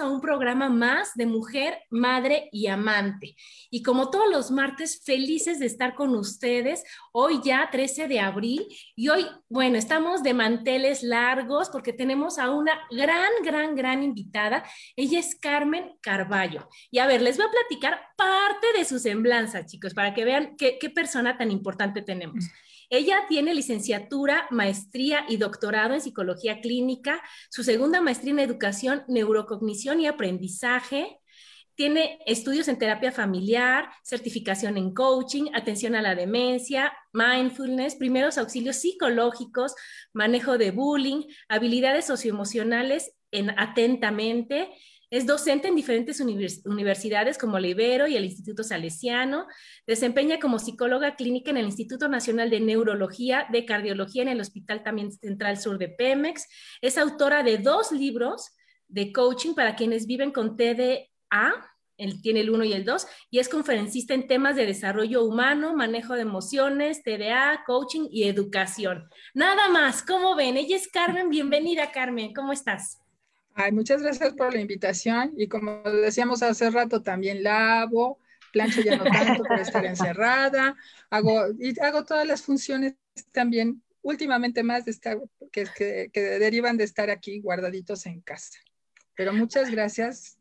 A un programa más de Mujer, Madre y Amante. Y como todos los martes, felices de estar con ustedes. Hoy ya 13 de abril y hoy, bueno, estamos de manteles largos porque tenemos a una gran, gran, gran invitada. Ella es Carmen Carballo. Y a ver, les voy a platicar parte de su semblanza, chicos, para que vean qué persona tan importante tenemos. Ella tiene licenciatura, maestría y doctorado en psicología clínica, su segunda maestría en educación, neurocognición y aprendizaje. Tiene estudios en terapia familiar, certificación en coaching, atención a la demencia, mindfulness, primeros auxilios psicológicos, manejo de bullying, habilidades socioemocionales en atentamente, es docente en diferentes universidades como la Ibero y el Instituto Salesiano. Desempeña como psicóloga clínica en el Instituto Nacional de Neurología, de Cardiología en el Hospital también Central Sur de Pemex. Es autora de dos libros de coaching para quienes viven con TDA. Él tiene el uno y el dos, y es conferencista en temas de desarrollo humano, manejo de emociones, TDA, coaching y educación. Nada más, ¿cómo ven? Ella es Carmen, bienvenida Carmen, ¿cómo estás? Ay, muchas gracias por la invitación y como decíamos hace rato, también lavo, plancho ya no tanto por estar encerrada, hago, y hago todas las funciones también, últimamente más de estar, que, que, que derivan de estar aquí guardaditos en casa. Pero muchas gracias.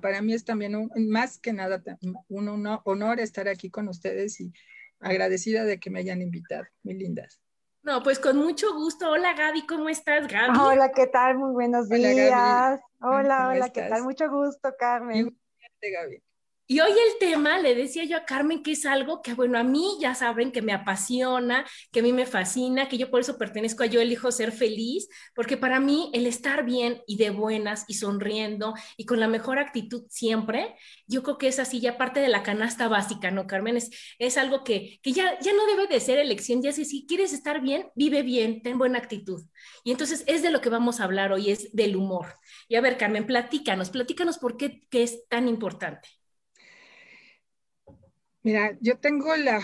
Para mí es también un, más que nada un, un honor estar aquí con ustedes y agradecida de que me hayan invitado, muy lindas. No, pues con mucho gusto. Hola Gaby, ¿cómo estás, Gaby? Hola, ¿qué tal? Muy buenos días. Hola, hola, ¿qué tal? Mucho gusto, Carmen. Gaby. Y hoy el tema, le decía yo a Carmen, que es algo que, bueno, a mí ya saben que me apasiona, que a mí me fascina, que yo por eso pertenezco a Yo elijo ser feliz, porque para mí el estar bien y de buenas y sonriendo y con la mejor actitud siempre, yo creo que es así ya parte de la canasta básica, ¿no, Carmen? Es, es algo que, que ya, ya no debe de ser elección, ya sé, si quieres estar bien, vive bien, ten buena actitud. Y entonces es de lo que vamos a hablar hoy, es del humor. Y a ver, Carmen, platícanos, platícanos por qué qué es tan importante. Mira, yo tengo la,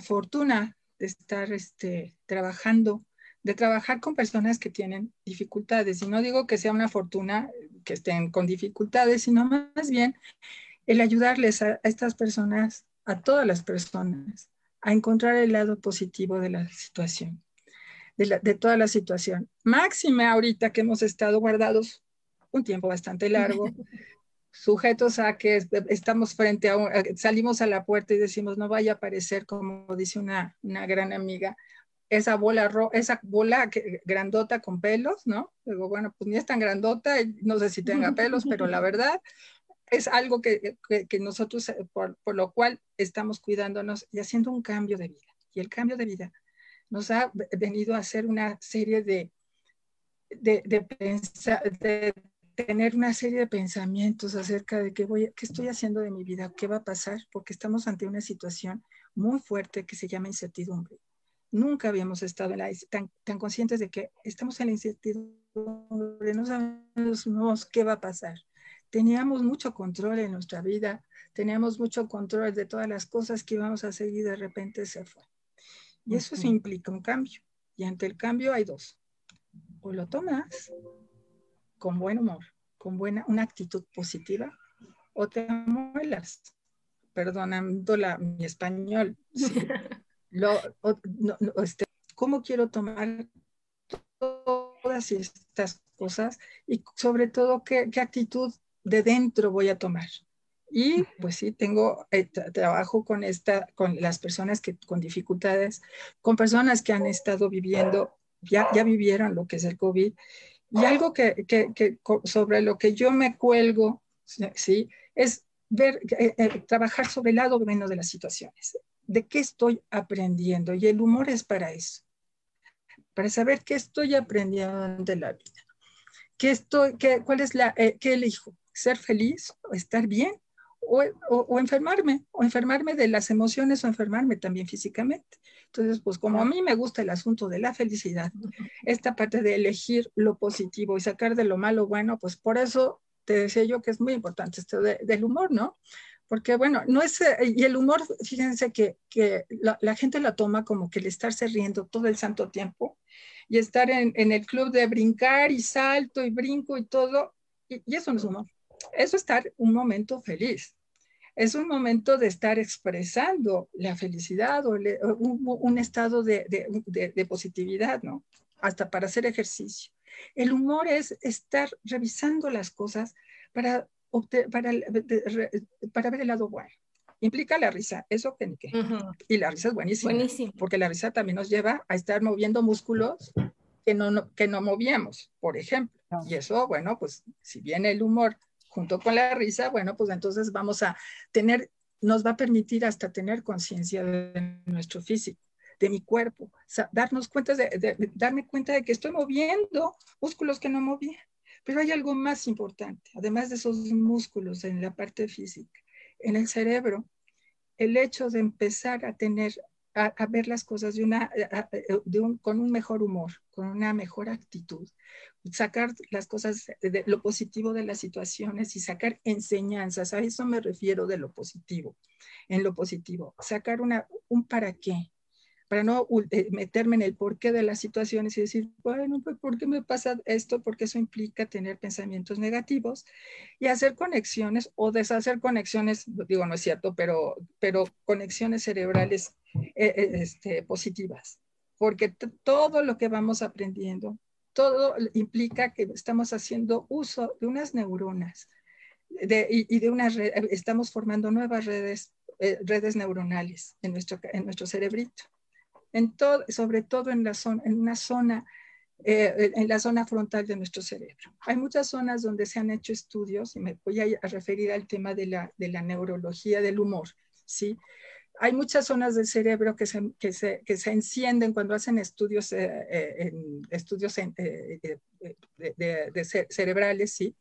fortuna de estar este, trabajando, de trabajar con personas que tienen dificultades. Y no digo que sea una fortuna que estén con dificultades, sino más bien el ayudarles a, estas personas, a todas las personas, a encontrar el lado positivo de la situación, de, de toda la situación. Máxime ahorita que hemos estado guardados un tiempo bastante largo, sujetos a que estamos frente a, salimos a la puerta y decimos, no vaya a aparecer, como dice una, una gran amiga, esa bola, esa bola grandota con pelos, ¿no? Digo, bueno, pues ni es tan grandota, no sé si tenga pelos, pero la verdad es algo que, que, nosotros, eh, por, por, lo cual estamos cuidándonos y haciendo un cambio de vida. Y el cambio de vida nos ha venido a hacer una serie de, de, de, de tener una serie de pensamientos acerca de qué, voy, qué estoy haciendo de mi vida, qué va a pasar, porque estamos ante una situación muy fuerte que se llama incertidumbre. Nunca habíamos estado tan, tan conscientes de que estamos en la incertidumbre, no sabemos qué va a pasar. Teníamos mucho control en nuestra vida, teníamos mucho control de todas las cosas que íbamos a hacer y de repente se fue. Y eso implica un cambio. Y ante el cambio hay dos. O lo tomas con buen humor, con buena, una actitud positiva, o te muelas perdonando la, mi español, lo, este, cómo quiero tomar todas estas cosas y sobre todo qué, qué actitud de dentro voy a tomar. Y pues sí, tengo eh, trabajo con, esta, con las personas que con dificultades, con personas que han estado viviendo, ya, ya vivieron lo que es el COVID. Y algo que, que, sobre lo que yo me cuelgo, ¿sí? Es ver, eh, eh, trabajar sobre el lado menos de las situaciones. ¿De qué estoy aprendiendo? Y el humor es para eso, para saber qué estoy aprendiendo de la vida. ¿Qué estoy, qué, ¿Cuál es la, qué elijo? ¿Ser feliz estar bien? O, enfermarme, o enfermarme de las emociones o enfermarme también físicamente. Entonces, pues como a mí me gusta el asunto de la felicidad, esta parte de elegir lo positivo y sacar de lo malo bueno, pues por eso te decía yo que es muy importante esto del humor, ¿no? Porque bueno, no es, y el humor, fíjense que, que la, gente la toma como que el estarse riendo todo el santo tiempo y estar en, en el club de brincar y salto y brinco y todo, y, y eso no es humor. Eso es estar un momento feliz es un momento de estar expresando la felicidad o un, estado de, positividad, ¿no? Hasta para hacer ejercicio. El humor es estar revisando las cosas para, para, para ver el lado bueno. Implica la risa, eso que Y la risa es buenísima. Buenísimo. Porque la risa también nos lleva a estar moviendo músculos que no, que no movíamos, por ejemplo. Y eso, bueno, pues si viene el humor junto con la risa, bueno, pues entonces vamos a tener, nos va a permitir hasta tener conciencia de nuestro físico, de mi cuerpo, darnos cuenta de, darme cuenta de que estoy moviendo músculos que no movía. Pero hay algo más importante, además de esos músculos en la parte física, en el cerebro, el hecho de empezar a tener a, ver las cosas de una, de un, con un mejor humor, con una mejor actitud, sacar las cosas, de lo positivo de las situaciones y sacar enseñanzas. A eso me refiero de lo positivo, en lo positivo. Sacar una, un para qué, para no eh, meterme en el porqué de las situaciones y decir, bueno, pues ¿por qué me pasa esto? Porque eso implica tener pensamientos negativos y hacer conexiones o deshacer conexiones, digo, no es cierto, pero, pero conexiones cerebrales eh, eh, este, positivas. Porque todo lo que vamos aprendiendo, todo implica que estamos haciendo uso de unas neuronas de, y, de unas estamos formando nuevas redes, redes neuronales en nuestro, en nuestro cerebrito en todo, sobre todo en, la zona, en una zona, eh, en la zona frontal de nuestro cerebro. Hay muchas zonas donde se han hecho estudios, y me voy a, referir al tema de la, de la, neurología del humor, ¿sí? Hay muchas zonas del cerebro que se, que se, que se encienden cuando hacen estudios, eh, eh, en, estudios de, de cerebrales, ¿sí?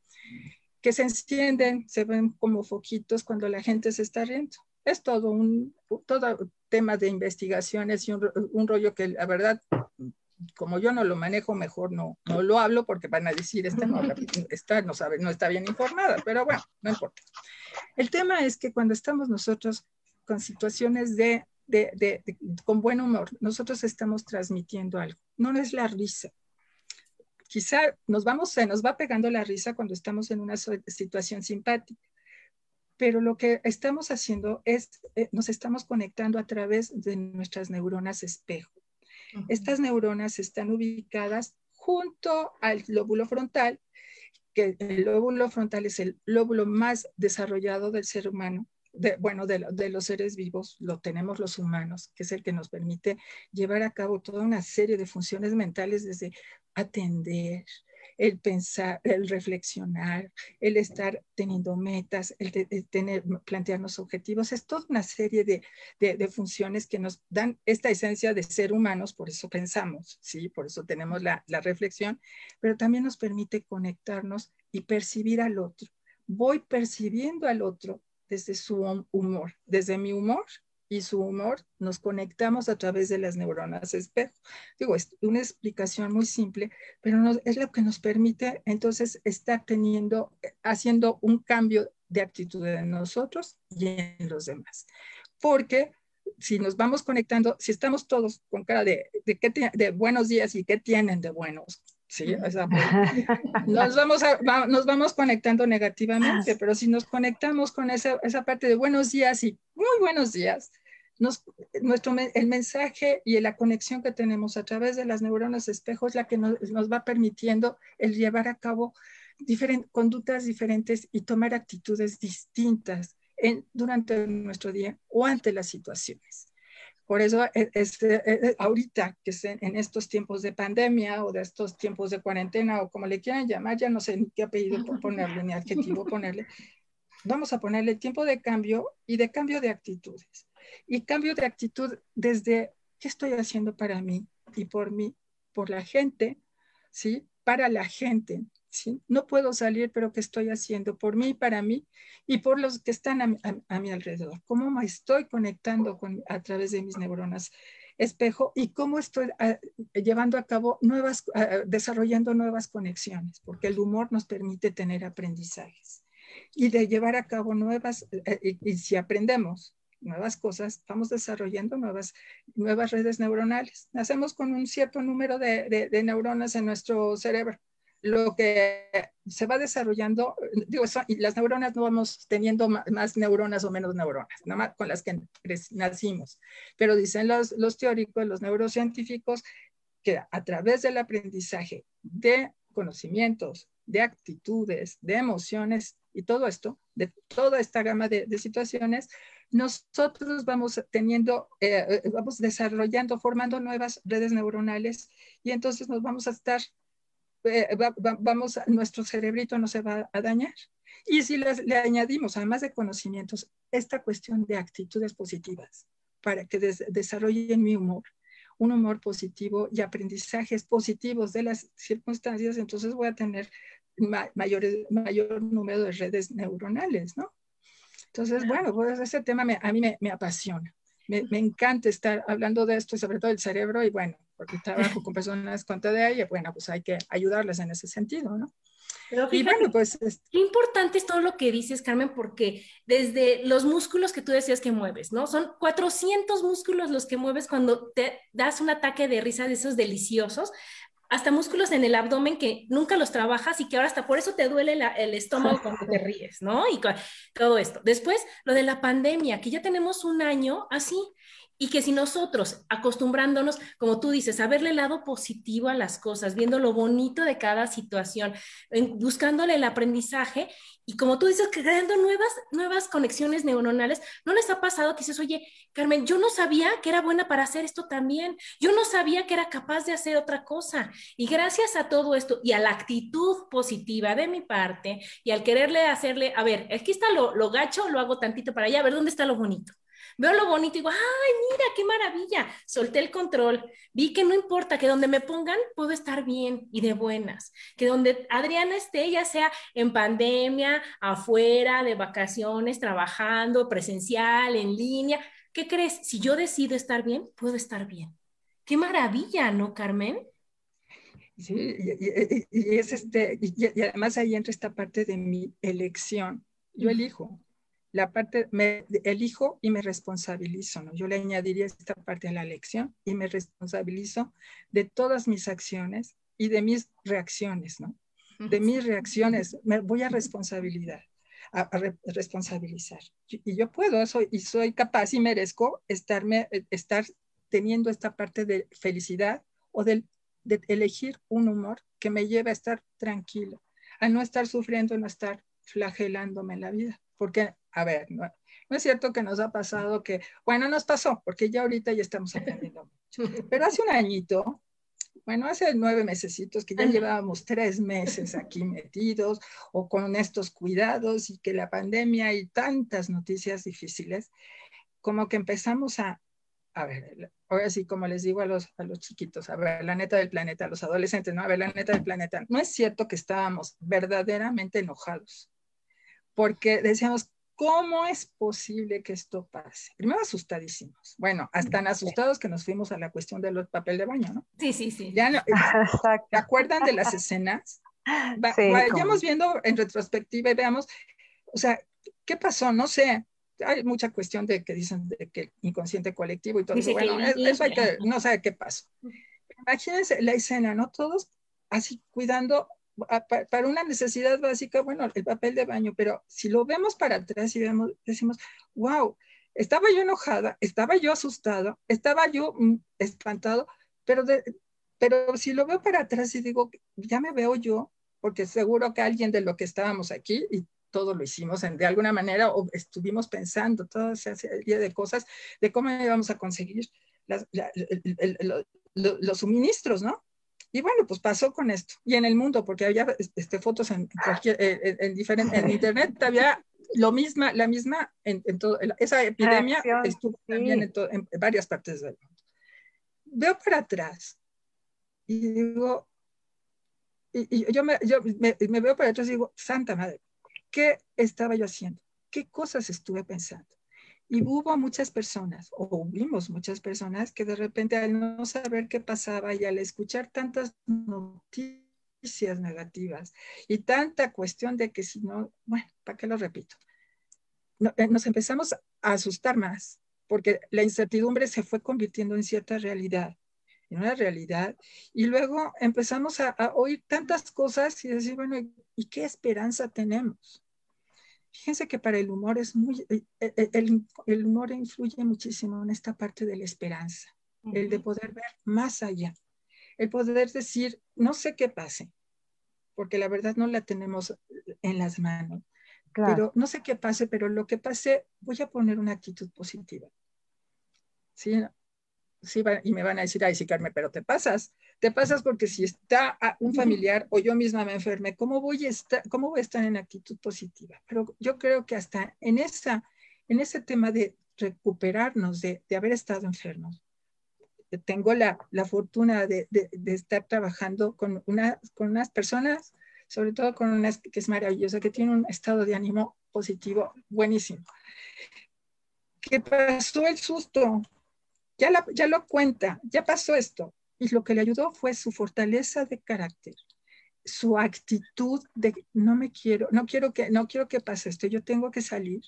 que se encienden, se ven como foquitos cuando la gente se está riendo es todo un todo tema de investigaciones y un, rollo que la verdad, como yo no lo manejo, mejor no, no lo hablo porque van a decir, esta no, está, no, sabe, no está bien informada, pero bueno, no importa. El tema es que cuando estamos nosotros con situaciones de, de, de, con buen humor, nosotros estamos transmitiendo algo. No es la risa. Quizá nos vamos, se nos va pegando la risa cuando estamos en una situación simpática pero lo que estamos haciendo es, eh, nos estamos conectando a través de nuestras neuronas espejo. Estas neuronas están ubicadas junto al lóbulo frontal, que el lóbulo frontal es el lóbulo más desarrollado del ser humano, bueno, de, de, los seres vivos, lo tenemos los humanos, que es el que nos permite llevar a cabo toda una serie de funciones mentales desde atender, el pensar, el reflexionar, el estar teniendo metas, el, tener, plantearnos objetivos, es toda una serie de, de, funciones que nos dan esta esencia de ser humanos, por eso pensamos, ¿sí? Por eso tenemos la, la reflexión, pero también nos permite conectarnos y percibir al otro. Voy percibiendo al otro desde su humor, desde mi humor y su humor, nos conectamos a través de las neuronas espejo. Digo, es una explicación muy simple, pero es lo que nos permite entonces estar teniendo, haciendo un cambio de actitud en nosotros y en los demás. Porque si nos vamos conectando, si estamos todos con cara de, de, de buenos días y qué tienen de buenos, Sí, nos, vamos nos vamos conectando negativamente, pero si nos conectamos con esa, esa parte de buenos días y muy buenos días, nos, nuestro, el mensaje y la conexión que tenemos a través de las neuronas espejos es la que nos, nos va permitiendo el llevar a cabo conductas diferentes y tomar actitudes distintas en, durante nuestro día o ante las situaciones. Por eso, e, este, e, e, ahorita que en estos tiempos de pandemia o de estos tiempos de cuarentena o como le quieran llamar, ya no sé ni qué apellido ponerle ni adjetivo ponerle, vamos a ponerle tiempo de cambio y de cambio de actitudes. Y cambio de actitud desde qué estoy haciendo para mí y por mí, por la gente, ¿sí? Para la gente, No puedo salir, pero ¿qué estoy haciendo por mí, para mí y por los que están a, mi alrededor? ¿Cómo me estoy conectando con, a través de mis neuronas espejo y cómo estoy ah, llevando a cabo nuevas, ah, desarrollando nuevas conexiones? Porque el humor nos permite tener aprendizajes y de llevar a cabo nuevas, eh, y, si aprendemos nuevas cosas, vamos desarrollando nuevas, nuevas redes neuronales. Nacemos con un cierto número de neuronas en nuestro cerebro lo que se va desarrollando, digo, y las neuronas no vamos teniendo más, neuronas o menos neuronas, nada más con las que nacimos. Pero dicen los, los teóricos, los neurocientíficos, que a través del aprendizaje de conocimientos, de actitudes, de emociones y todo esto, de toda esta gama de, situaciones, nosotros vamos teniendo, eh, eh, vamos desarrollando, formando nuevas redes neuronales y entonces nos vamos a estar eh, vamos, nuestro cerebrito no se va a dañar. Y si le añadimos, además de conocimientos, esta cuestión de actitudes positivas para que desarrollen mi humor, un humor positivo y aprendizajes positivos de las circunstancias, entonces voy a tener mayor, mayor número de redes neuronales, ¿no? Entonces, bueno, pues ese tema a mí me, apasiona. Me, me, encanta estar hablando de esto y sobre todo el cerebro y bueno, porque trabajo con personas con TDA y bueno, pues hay que ayudarlas en ese sentido, ¿no? Pero y bueno, pues... Qué importante es todo lo que dices, Carmen, porque desde los músculos que tú decías que mueves, ¿no? Son 400 músculos los que mueves cuando te das un ataque de risa de esos deliciosos, hasta músculos en el abdomen que nunca los trabajas y que ahora hasta por eso te duele el estómago cuando te ríes, ¿no? Y todo esto. Después, lo de la pandemia, que ya tenemos un año así y que si nosotros, acostumbrándonos, como tú dices, a verle el lado positivo a las cosas, viendo lo bonito de cada situación, buscándole el aprendizaje y como tú dices, creando nuevas, nuevas conexiones neuronales, ¿no les ha pasado que dices, oye, Carmen, yo no sabía que era buena para hacer esto también, yo no sabía que era capaz de hacer otra cosa? Y gracias a todo esto y a la actitud positiva de mi parte y al quererle hacerle, a ver, aquí está lo, lo gacho, lo hago tantito para allá, a ver dónde está lo bonito veo lo bonito y digo, ay, mira, qué maravilla. Solté el control, vi que no importa, que donde me pongan puedo estar bien y de buenas, que donde Adriana esté, ya sea en pandemia, afuera, de vacaciones, trabajando, presencial, en línea, ¿qué crees? Si yo decido estar bien, puedo estar bien. Qué maravilla, ¿no, Carmen? Sí, y, es este, y, además ahí entra esta parte de mi elección. Yo elijo, la parte, me elijo y me responsabilizo, ¿no? Yo le añadiría esta parte a la elección y me responsabilizo de todas mis acciones y de mis reacciones, ¿no? De mis reacciones, me voy a responsabilidad, a, responsabilizar. Y yo puedo, soy, y soy capaz y merezco estarme, eh, estar teniendo esta parte de felicidad o de, de elegir un humor que me lleve a estar tranquilo, a no estar sufriendo, no estar flagelándome en la vida. Porque a ver, no, es cierto que nos ha pasado que, bueno, nos pasó, porque ya ahorita ya estamos aprendiendo Pero hace un añito, bueno, hace nueve mesecitos que ya llevábamos tres meses aquí metidos o con estos cuidados y que la pandemia y tantas noticias difíciles, como que empezamos a, a ver, ahora sí, como les digo a los, a los chiquitos, a ver, la neta del planeta, a los adolescentes, no, a ver, la neta del planeta, no es cierto que estábamos verdaderamente enojados, porque decíamos, ¿Cómo es posible que esto pase? Primero asustadísimos. Bueno, hasta tan asustados que nos fuimos a la cuestión del papel de baño, ¿no? Sí, sí, sí. Ya no, ¿Te acuerdan de las escenas? vayamos viendo en retrospectiva y veamos, o sea, ¿qué pasó? No sé. Hay mucha cuestión de que dicen de que inconsciente colectivo y todo eso. Bueno, eso hay que, no sé qué pasó. Imagínense la escena, ¿no? Todos así cuidando para una necesidad básica, bueno, el papel de baño, pero si lo vemos para atrás y decimos, wow, estaba yo enojada, estaba yo asustado, estaba yo mm, espantado, pero, pero si lo veo para atrás y digo, ya me veo yo, porque seguro que alguien de lo que estábamos aquí y todo lo hicimos de alguna manera o estuvimos pensando toda esa serie de cosas de cómo íbamos a conseguir los suministros, ¿no? Y bueno, pues pasó con esto. Y en el mundo, porque había este, fotos en, cualquier, en, diferente, en internet, había lo misma, la misma, en, todo, esa epidemia estuvo también en, en, varias partes del mundo. Veo para atrás y digo, y, yo, me, yo me, me, veo para atrás y digo, Santa Madre, ¿qué estaba yo haciendo? ¿Qué cosas estuve pensando? Y hubo muchas personas, o vimos muchas personas, que de repente al no saber qué pasaba y al escuchar tantas noticias negativas y tanta cuestión de que si no, bueno, ¿para qué lo repito? Eh, nos empezamos a asustar más, porque la incertidumbre se fue convirtiendo en cierta realidad, en una realidad, y luego empezamos a oír tantas cosas y decir, bueno, ¿y qué esperanza tenemos? Fíjense que para el humor es muy, eh, eh, el, el, humor influye muchísimo en esta parte de la esperanza, el de poder ver más allá, el poder decir, no sé qué pase, porque la verdad no la tenemos en las manos, pero no sé qué pase, pero lo que pase, voy a poner una actitud positiva. ¿Sí? Sí, y me van a decir, ay, sí, Carmen, pero te pasas, te pasas porque si está un familiar o yo misma me enferme, ¿cómo voy a estar, cómo voy a estar en actitud positiva? Pero yo creo que hasta en, esa, en ese tema de recuperarnos de, de haber estado enfermos, tengo la, la fortuna de, de, de, estar trabajando con, una, con unas personas, sobre todo con una que es maravillosa, que tiene un estado de ánimo positivo buenísimo. ¿Qué pasó el susto, ya, ya lo cuenta, ya pasó esto. Y lo que le ayudó fue su fortaleza de carácter, su actitud de no me quiero, no quiero que, no quiero que pase esto, yo tengo que salir.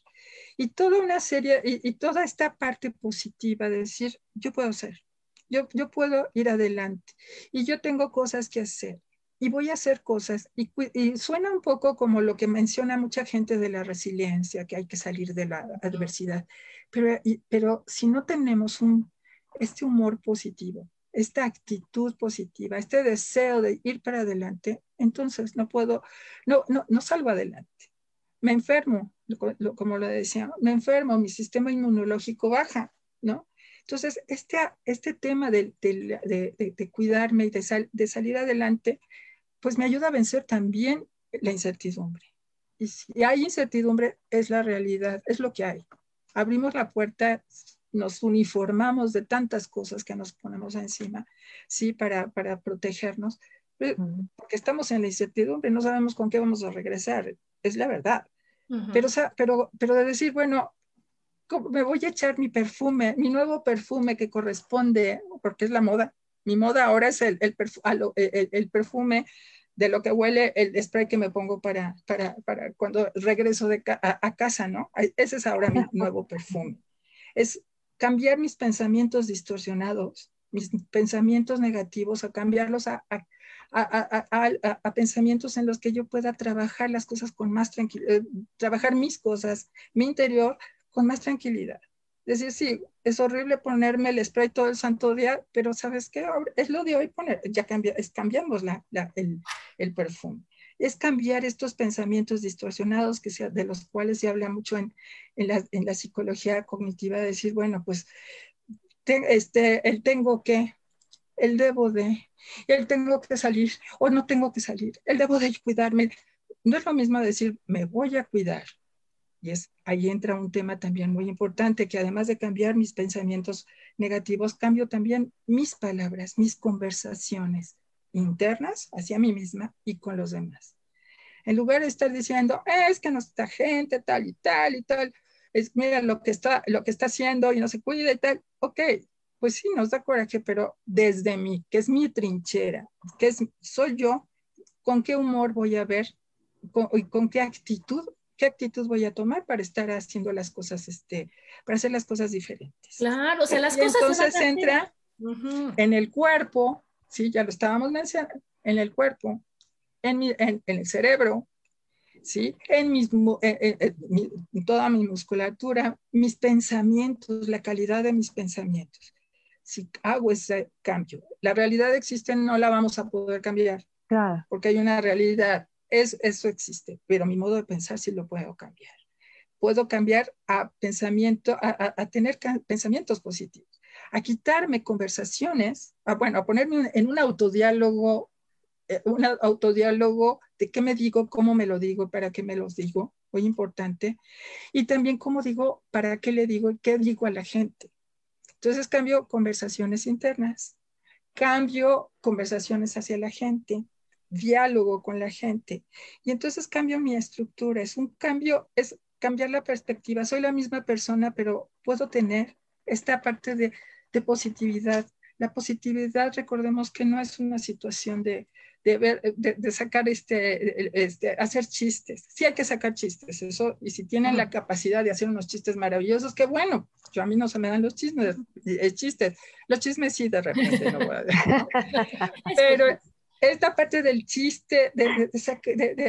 Y toda una serie, y, toda esta parte positiva de decir, yo puedo ser, yo, yo puedo ir adelante y yo tengo cosas que hacer y voy a hacer cosas. Y, suena un poco como lo que menciona mucha gente de la resiliencia, que hay que salir de la adversidad. Pero, pero si no tenemos un este humor positivo, esta actitud positiva, este deseo de ir para adelante, entonces no puedo, no, no, no salgo adelante. Me enfermo, como lo decía, me enfermo, mi sistema inmunológico baja, ¿no? Entonces, este, este tema de, de, de, cuidarme y de, de salir adelante, pues me ayuda a vencer también la incertidumbre. Y si hay incertidumbre, es la realidad, es lo que hay. Abrimos la puerta nos uniformamos de tantas cosas que nos ponemos encima, ¿sí? Para, para protegernos, eh, porque estamos en la incertidumbre, no sabemos con qué vamos a regresar, es la verdad. pero, pero, pero de decir, bueno, me voy a echar mi perfume, mi nuevo perfume que corresponde, porque es la moda, mi moda ahora es el, el, el, perfume de lo que huele el spray que me pongo para, para, para cuando regreso de a, a, casa, ¿no? Ese es ahora mi nuevo perfume. Es cambiar mis pensamientos distorsionados, mis pensamientos negativos, a cambiarlos a, a, pensamientos en los que yo pueda trabajar las cosas con más tranquilidad, eh, trabajar mis cosas, mi interior con más tranquilidad. Es decir, sí, es horrible ponerme el spray todo el santo día, pero ¿sabes qué? Es lo de hoy poner, ya cambia, es, cambiamos la, el, el perfume es cambiar estos pensamientos distorsionados que sea, de los cuales se habla mucho en, en, la, psicología cognitiva, de decir, bueno, pues este, el tengo que, el debo de, el tengo que salir o no tengo que salir, el debo de cuidarme. No es lo mismo decir, me voy a cuidar. Y es, ahí entra un tema también muy importante, que además de cambiar mis pensamientos negativos, cambio también mis palabras, mis conversaciones internas hacia mí misma y con los demás. En lugar de estar diciendo, es que no está gente, tal y tal y tal, es, mira lo que, está, lo que está haciendo y no se cuida y tal, ok, pues sí, nos da coraje, pero desde mí, que es mi trinchera, que es, soy yo, ¿con qué humor voy a ver y con qué actitud qué actitud voy a tomar para estar haciendo las cosas, este, para hacer las cosas diferentes. Claro, o sea, las cosas. Entonces entra en el cuerpo, sí, ya lo estábamos mencionando, en el cuerpo, en, en, el cerebro, ¿sí? En, mis, en, toda mi musculatura, mis pensamientos, la calidad de mis pensamientos. Si hago ese cambio, la realidad existe, no la vamos a poder cambiar, claro. porque hay una realidad, es, eso existe, pero mi modo de pensar sí lo puedo cambiar. Puedo cambiar a pensamiento, a, a tener pensamientos positivos, a quitarme conversaciones, a, bueno, a ponerme en un autodiálogo eh, un autodiálogo de qué me digo, cómo me lo digo, para qué me los digo, muy importante. Y también cómo digo, para qué le digo qué digo a la gente. Entonces cambio conversaciones internas, cambio conversaciones hacia la gente, diálogo con la gente. Y entonces cambio mi estructura. Es un cambio, es cambiar la perspectiva. Soy la misma persona, pero puedo tener esta parte de, de positividad. La positividad, recordemos que no es una situación de, de, ver, de, sacar este, este, hacer chistes. Sí hay que sacar chistes, eso, y si tienen la capacidad de hacer unos chistes maravillosos, qué bueno. Yo a mí no se me dan los chismes, eh, chistes. Los chismes sí, de repente, no voy a decir. Pero esta parte del chiste, de,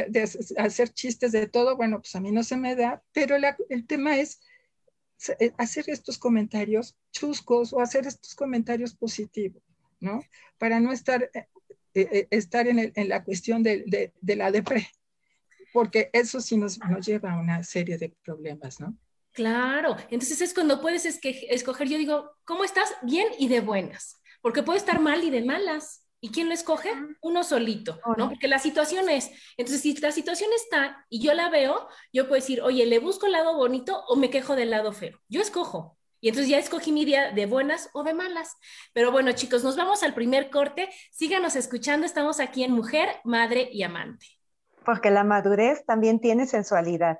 de, hacer chistes de todo, bueno, pues a mí no se me da, pero el tema es eh, hacer estos comentarios chuscos o hacer estos comentarios positivos, ¿no? Para no estar eh, eh, eh, estar en, la cuestión de, la depre, porque eso sí nos, nos lleva a una serie de problemas, ¿no? Claro, entonces es cuando puedes escoger, yo digo, ¿cómo estás? Bien y de buenas, porque puede estar mal y de malas. ¿Y quién lo escoge? Uno solito, ¿no? Porque la situación es, entonces si la situación está y yo la veo, yo puedo decir, oye, ¿le busco el lado bonito o me quejo del lado feo? Yo escojo, y entonces ya escogí mi día de buenas o de malas. Pero bueno, chicos, nos vamos al primer corte. Síganos escuchando. Estamos aquí en Mujer, Madre y Amante. Porque la madurez también tiene sensualidad.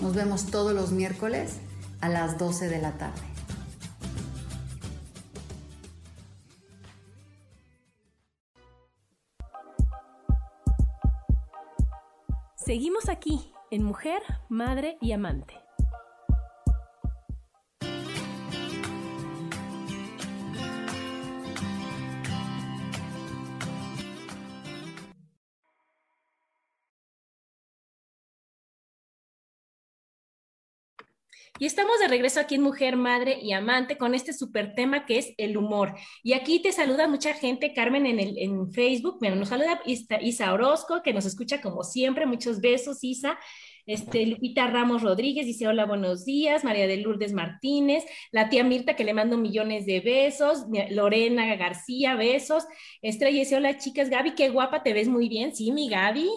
Nos vemos todos los miércoles a las 12 de la tarde. Seguimos aquí en Mujer, Madre y Amante. Y estamos de regreso aquí en Mujer, Madre y Amante con este súper tema que es el humor. Y aquí te saluda mucha gente, Carmen en, el, en Facebook, bueno, nos saluda Isa, Isa Orozco, que nos escucha como siempre. Muchos besos, Isa. Este, Lupita Ramos Rodríguez dice hola, buenos días. María de Lourdes Martínez, la tía Mirta que le mando millones de besos. Lorena García, besos. Estrella dice hola, chicas. Gaby, qué guapa, te ves muy bien. Sí, mi Gaby.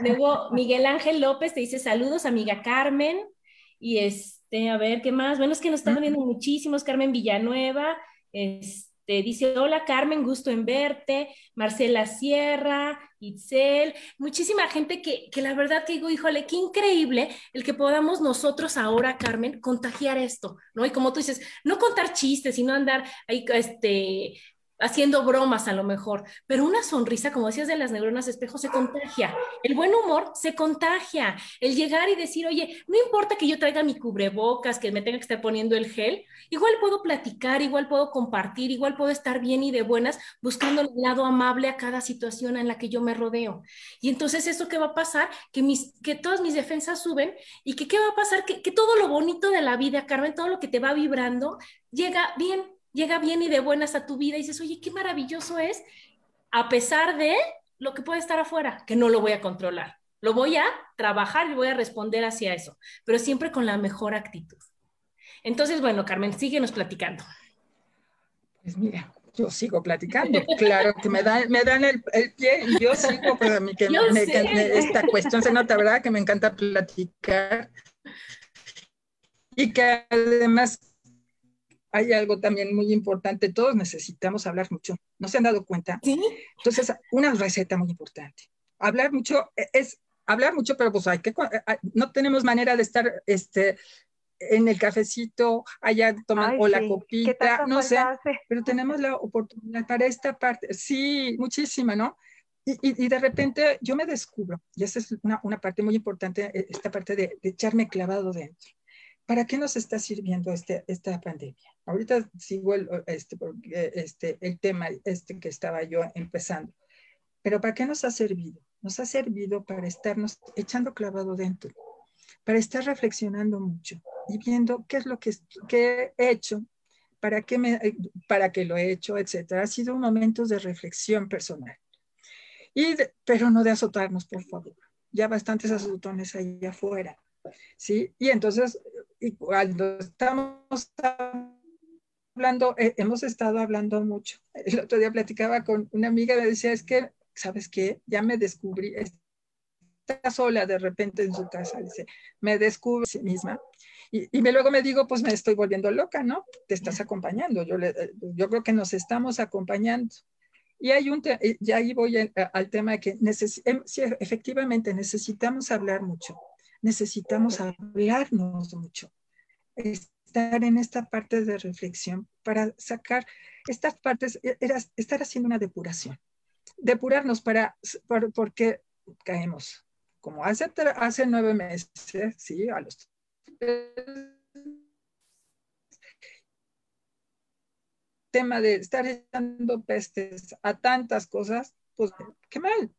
Luego Miguel Ángel López te dice saludos, amiga Carmen. Y este, a ver, ¿qué más? Bueno, es que nos están viendo muchísimos. Carmen Villanueva. Este, dice, hola Carmen, gusto en verte, Marcela Sierra, Itzel, muchísima gente que, que la verdad que digo, híjole, qué increíble el que podamos nosotros ahora, Carmen, contagiar esto, ¿no? Y como tú dices, no contar chistes, sino andar ahí, este, haciendo bromas a lo mejor, pero una sonrisa, como decías de las neuronas espejo, se contagia. El buen humor se contagia. El llegar y decir, oye, no importa que yo traiga mi cubrebocas, que me tenga que estar poniendo el gel, igual puedo platicar, igual puedo compartir, igual puedo estar bien y de buenas, buscando el lado amable a cada situación en la que yo me rodeo. Y entonces, ¿eso qué va a pasar? Que, mis, que todas mis defensas suben y que qué va a pasar? Que, que todo lo bonito de la vida, Carmen, todo lo que te va vibrando, llega bien, llega bien y de buenas a tu vida y dices, oye, qué maravilloso es, a pesar de lo que puede estar afuera, que no lo voy a controlar. Lo voy a trabajar y voy a responder hacia eso, pero siempre con la mejor actitud. Entonces, bueno, Carmen, síguenos platicando. Pues mira, yo sigo platicando. Claro que me dan, me dan el, pie y yo sigo, pero a mí que me, esta cuestión se nota, ¿verdad? Que me encanta platicar. Y que además hay algo también muy importante, todos necesitamos hablar mucho, ¿no se han dado cuenta? Sí. Entonces, una receta muy importante. Hablar mucho e, es hablar mucho, pero pues hay que, no tenemos manera de estar este, en el cafecito, allá tomando o la copita, no sé, pero tenemos la oportunidad para esta parte, sí, muchísima, ¿no? Y, y, de repente yo me descubro, y esa es una, una parte muy importante, e, esta parte de, de echarme clavado dentro. ¿para qué nos está sirviendo este, esta pandemia? Ahorita sigo el, este, este, el tema este que estaba yo empezando, pero ¿para qué nos ha servido? Nos ha servido para estarnos echando clavado dentro, para estar reflexionando mucho y viendo qué es lo que, que he hecho, para qué, me, para qué lo he hecho, etcétera. Ha sido un momento de reflexión personal. Y pero no de azotarnos, por favor. Ya bastantes azotones ahí afuera. ¿sí? Y entonces y cuando estamos hablando, eh, hemos estado hablando mucho. El otro día platicaba con una amiga, me decía, es que, ¿sabes qué? Ya me descubrí, está sola de repente en su casa, dice, me descubre a sí misma. Y, y luego me digo, pues me estoy volviendo loca, ¿no? Te estás acompañando. Yo, le, yo creo que nos estamos acompañando. Y hay un, y ahí voy al tema de que em, sí, efectivamente necesitamos hablar mucho necesitamos hablarnos mucho, estar en esta parte de reflexión para sacar estas partes, e, era estar haciendo una depuración, depurarnos para, porque caemos, como hace, hace nueve meses, sí, a los tema de estar echando pestes a tantas cosas, pues qué mal,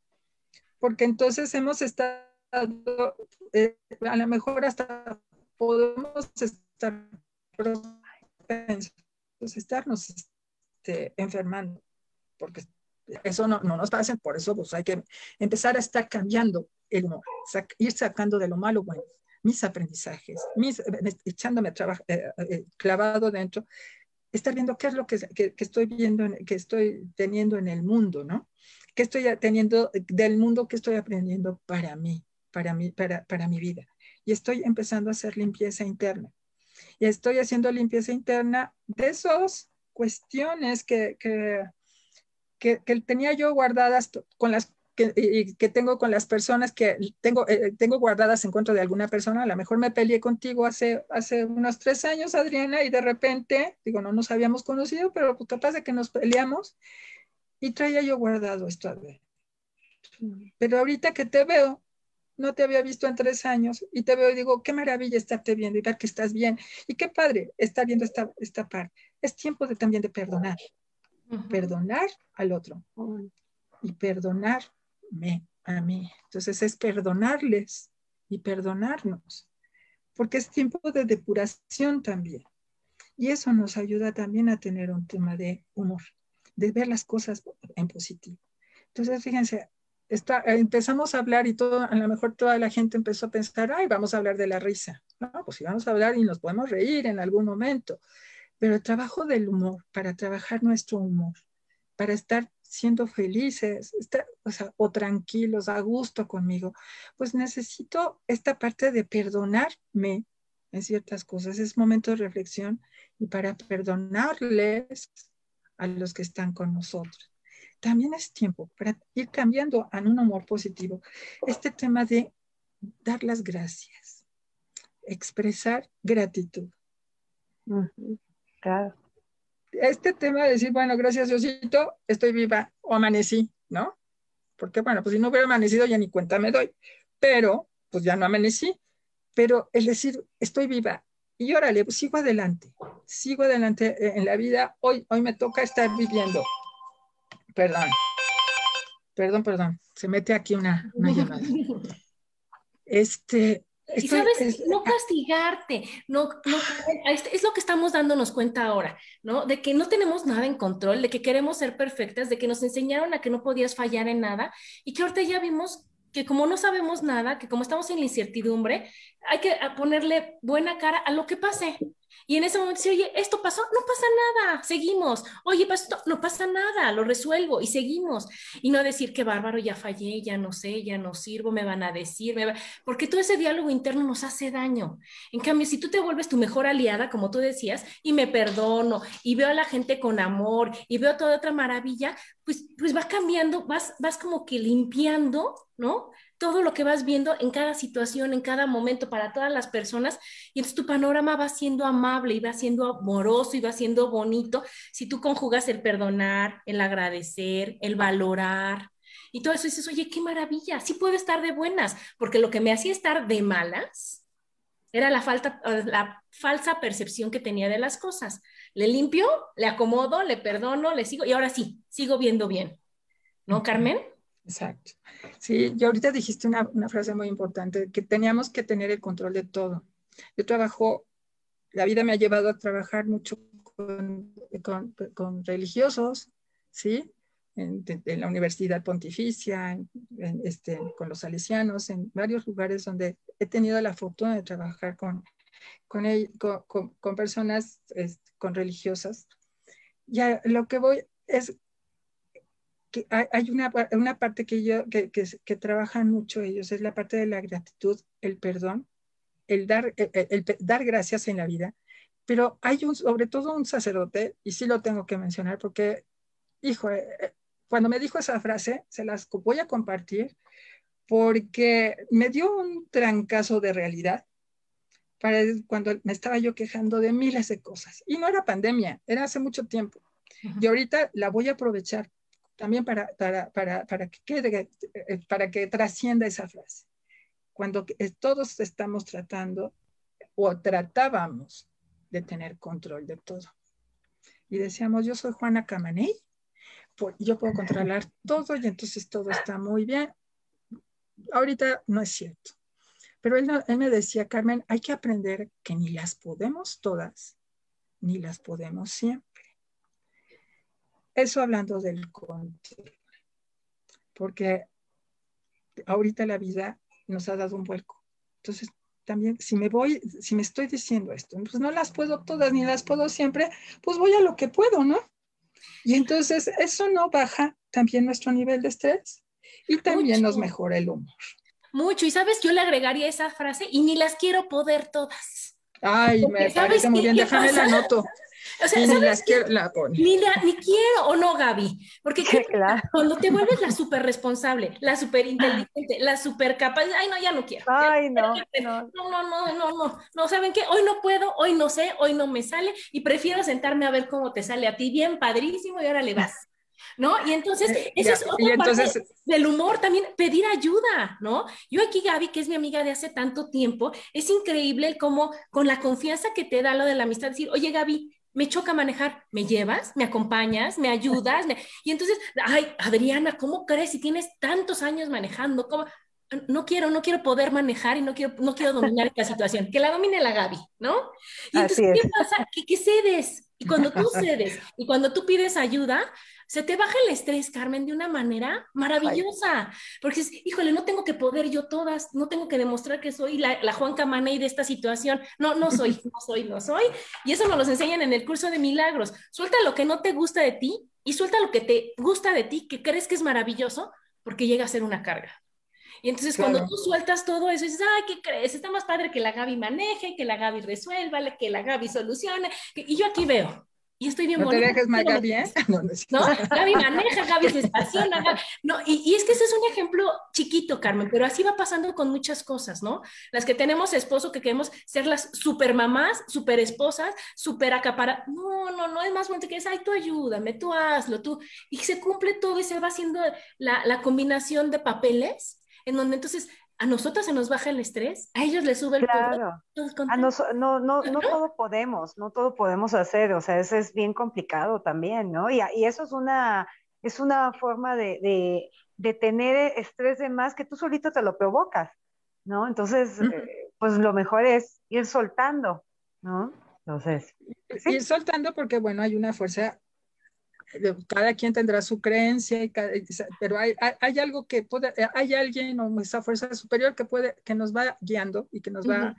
porque entonces hemos estado eh, a lo mejor hasta podemos estar estarnos este, enfermando, porque eso no, no, nos pasa, por eso pues, hay que empezar a estar cambiando el humor, ir sacando de lo malo bueno mis aprendizajes, mis, echándome trabajo, eh, eh, clavado dentro, estar viendo qué es lo que, que, estoy viendo, que estoy teniendo en el mundo, ¿no? ¿Qué estoy teniendo del mundo que estoy aprendiendo para mí? para mi, para, para mi vida. Y estoy empezando a hacer limpieza interna. Y estoy haciendo limpieza interna de esas cuestiones que, que, que, tenía yo guardadas con las que, que tengo con las personas que tengo, eh, tengo guardadas en contra de alguna persona. A lo mejor me peleé contigo hace, hace unos tres años, Adriana, y de repente, digo, no nos habíamos conocido, pero pues capaz de que nos peleamos y traía yo guardado esto. Pero ahorita que te veo, no te había visto en tres años y te veo y digo, qué maravilla estarte viendo y ver que estás bien. Y qué padre estar viendo esta, esta parte. Es tiempo de, también de perdonar. Perdonar al otro y perdonarme a mí. Entonces es perdonarles y perdonarnos. porque es tiempo de depuración también. Y eso nos ayuda también a tener un tema de humor, de ver las cosas en positivo. Entonces, fíjense, está, empezamos a hablar y todo, a lo mejor toda la gente empezó a pensar, ay, vamos a hablar de la risa. No, pues sí, vamos a hablar y nos podemos reír en algún momento. Pero el trabajo del humor, para trabajar nuestro humor, para estar siendo felices, o, o tranquilos, a gusto conmigo, pues necesito esta parte de perdonarme en ciertas cosas. Es momento de reflexión y para perdonarles a los que están con nosotros. También es tiempo para ir cambiando a un humor positivo. Este tema de dar las gracias, expresar gratitud. Claro este tema de decir, bueno, gracias Diosito, estoy viva o amanecí, ¿no? Porque bueno, pues si no hubiera amanecido ya ni cuenta me doy, pero pues ya no amanecí, pero el decir, estoy viva y órale, pues sigo adelante, sigo adelante en la vida, hoy, hoy me toca estar viviendo. Perdón, perdón, perdón, se mete aquí una, una llamada. Este, y sabes, no castigarte, no, no, es lo que estamos dándonos cuenta ahora, ¿no? De que no tenemos nada en control, de que queremos ser perfectas, de que nos enseñaron a que no podías fallar en nada y que ahorita ya vimos que como no sabemos nada, que como estamos en la incertidumbre, hay que ponerle buena cara a lo que pase. Y en ese momento, si oye, esto pasó, no pasa nada, seguimos. Oye, pasó, no pasa nada, lo resuelvo y seguimos. Y no decir, qué bárbaro, ya fallé, ya no sé, ya no sirvo, me van a decir, porque todo ese diálogo interno nos hace daño. En cambio, si tú te vuelves tu mejor aliada, como tú decías, y me perdono, y veo a la gente con amor, y veo toda otra maravilla, pues, pues va cambiando, vas, vas como que limpiando, ¿no? Todo lo que vas viendo en cada situación, en cada momento para todas las personas, y entonces tu panorama va siendo amable y va siendo amoroso y va siendo bonito si tú conjugas el perdonar, el agradecer, el valorar. Y todo eso dices, oye, qué maravilla, sí puedo estar de buenas, porque lo que me hacía estar de malas era la, falta, la falsa percepción que tenía de las cosas. Le limpio, le acomodo, le perdono, le sigo, y ahora sí, sigo viendo bien. ¿No, Carmen? Exacto. Sí, y ahorita dijiste una, frase muy importante, que teníamos que tener el control de todo. Yo trabajo, la vida me ha llevado a trabajar mucho con, religiosos, ¿sí? En, la Universidad Pontificia, este, con los salesianos, en varios lugares donde he tenido la fortuna de trabajar con, con, personas este, con religiosas. Ya lo que voy es hay una, una parte que, yo, que, que, trabajan mucho ellos, es la parte de la gratitud, el perdón, el dar, el, dar gracias en la vida, pero hay un, sobre todo un sacerdote, y sí lo tengo que mencionar porque, hijo, eh, eh, cuando me dijo esa frase, se las voy a compartir porque me dio un trancazo de realidad para cuando me estaba yo quejando de miles de cosas. Y no era pandemia, era hace mucho tiempo. Y ahorita la voy a aprovechar también para, para, para, para, que quede, eh, para que trascienda esa frase. Cuando todos estamos tratando o tratábamos de tener control de todo. Y decíamos, yo soy Juana Camaney, yo puedo controlar todo y entonces todo está muy bien. Ahorita no es cierto. Pero él, él me decía, Carmen, hay que aprender que ni las podemos todas, ni las podemos siempre. Eso hablando del control, porque ahorita la vida nos ha dado un vuelco. Entonces, también, si me voy, si me estoy diciendo esto, pues no las puedo todas ni las puedo siempre, pues voy a lo que puedo, ¿no? Y entonces eso no baja también nuestro nivel de estrés y también nos mejora el humor. Mucho, y sabes, yo le agregaría esa frase y ni las quiero poder todas. Ay, me parece muy bien, déjame la anoto. O sea, ni, quiero, la ni, ni, quiero o no, Gaby. Porque cuando te vuelves la súper responsable, la súper inteligente, la súper capaz, ay, no, ya no quiero. Ay, no, no. No, no, no, no, no. No, ¿saben qué? Hoy no puedo, hoy no sé, hoy no me sale y prefiero sentarme a ver cómo te sale a ti bien padrísimo y ahora le vas. ¿no? Y entonces, eh, esa es otra parte del humor también, pedir ayuda, ¿no? Yo aquí, Gaby, que es mi amiga de hace tanto tiempo, es increíble cómo con la confianza que te da lo de la amistad, decir, oye, Gaby, me choca manejar, ¿me llevas? ¿Me acompañas? ¿Me ayudas? Y entonces, ay, Adriana, ¿cómo crees si tienes tantos años manejando? ¿Cómo? no quiero, no quiero poder manejar y no quiero, no quiero dominar esta situación, que la domine la Gaby, ¿no? Y entonces, ¿qué pasa? Que, que cedes. Y cuando tú cedes y cuando tú pides ayuda, se te baja el estrés, Carmen, de una manera maravillosa, porque es, híjole, no tengo que poder yo todas, no tengo que demostrar que soy la, la Juan Camaney de esta situación, no, no soy, no soy, no soy, y eso nos lo enseñan en el curso de milagros, suelta lo que no te gusta de ti y suelta lo que te gusta de ti, que crees que es maravilloso, porque llega a ser una carga. Y entonces cuando tú sueltas todo eso, dices, ay, ¿qué crees? Está más padre que la Gaby maneje, que la Gaby resuelva, que la Gaby solucione. Y yo aquí veo, y estoy bien ¿No te dejes más Gaby, ¿eh? No, no, no, Gaby maneja, Gaby se estaciona. No, y, y, es que ese es un ejemplo chiquito, Carmen, pero así va pasando con muchas cosas, ¿no? Las que tenemos esposo, que queremos ser las super mamás, super esposas, super acaparadas. No, no, no, es más bueno que es, ay, tú ayúdame, tú hazlo, tú. Y se cumple todo y se va haciendo la, la combinación de papeles, en donde entonces a nosotros se nos baja el estrés, a ellos les sube el claro. A no, no, no, no todo podemos, no todo podemos hacer, o sea, eso es bien complicado también, ¿no? Y, y eso es una, es una forma de, de, de, tener estrés de más que tú solito te lo provocas, ¿no? Entonces, eh, pues lo mejor es ir soltando, ¿no? Entonces. ¿sí? Ir soltando porque, bueno, hay una fuerza cada quien tendrá su creencia, pero hay, hay, algo que puede, hay alguien o esa fuerza superior que puede, que nos va guiando y que nos va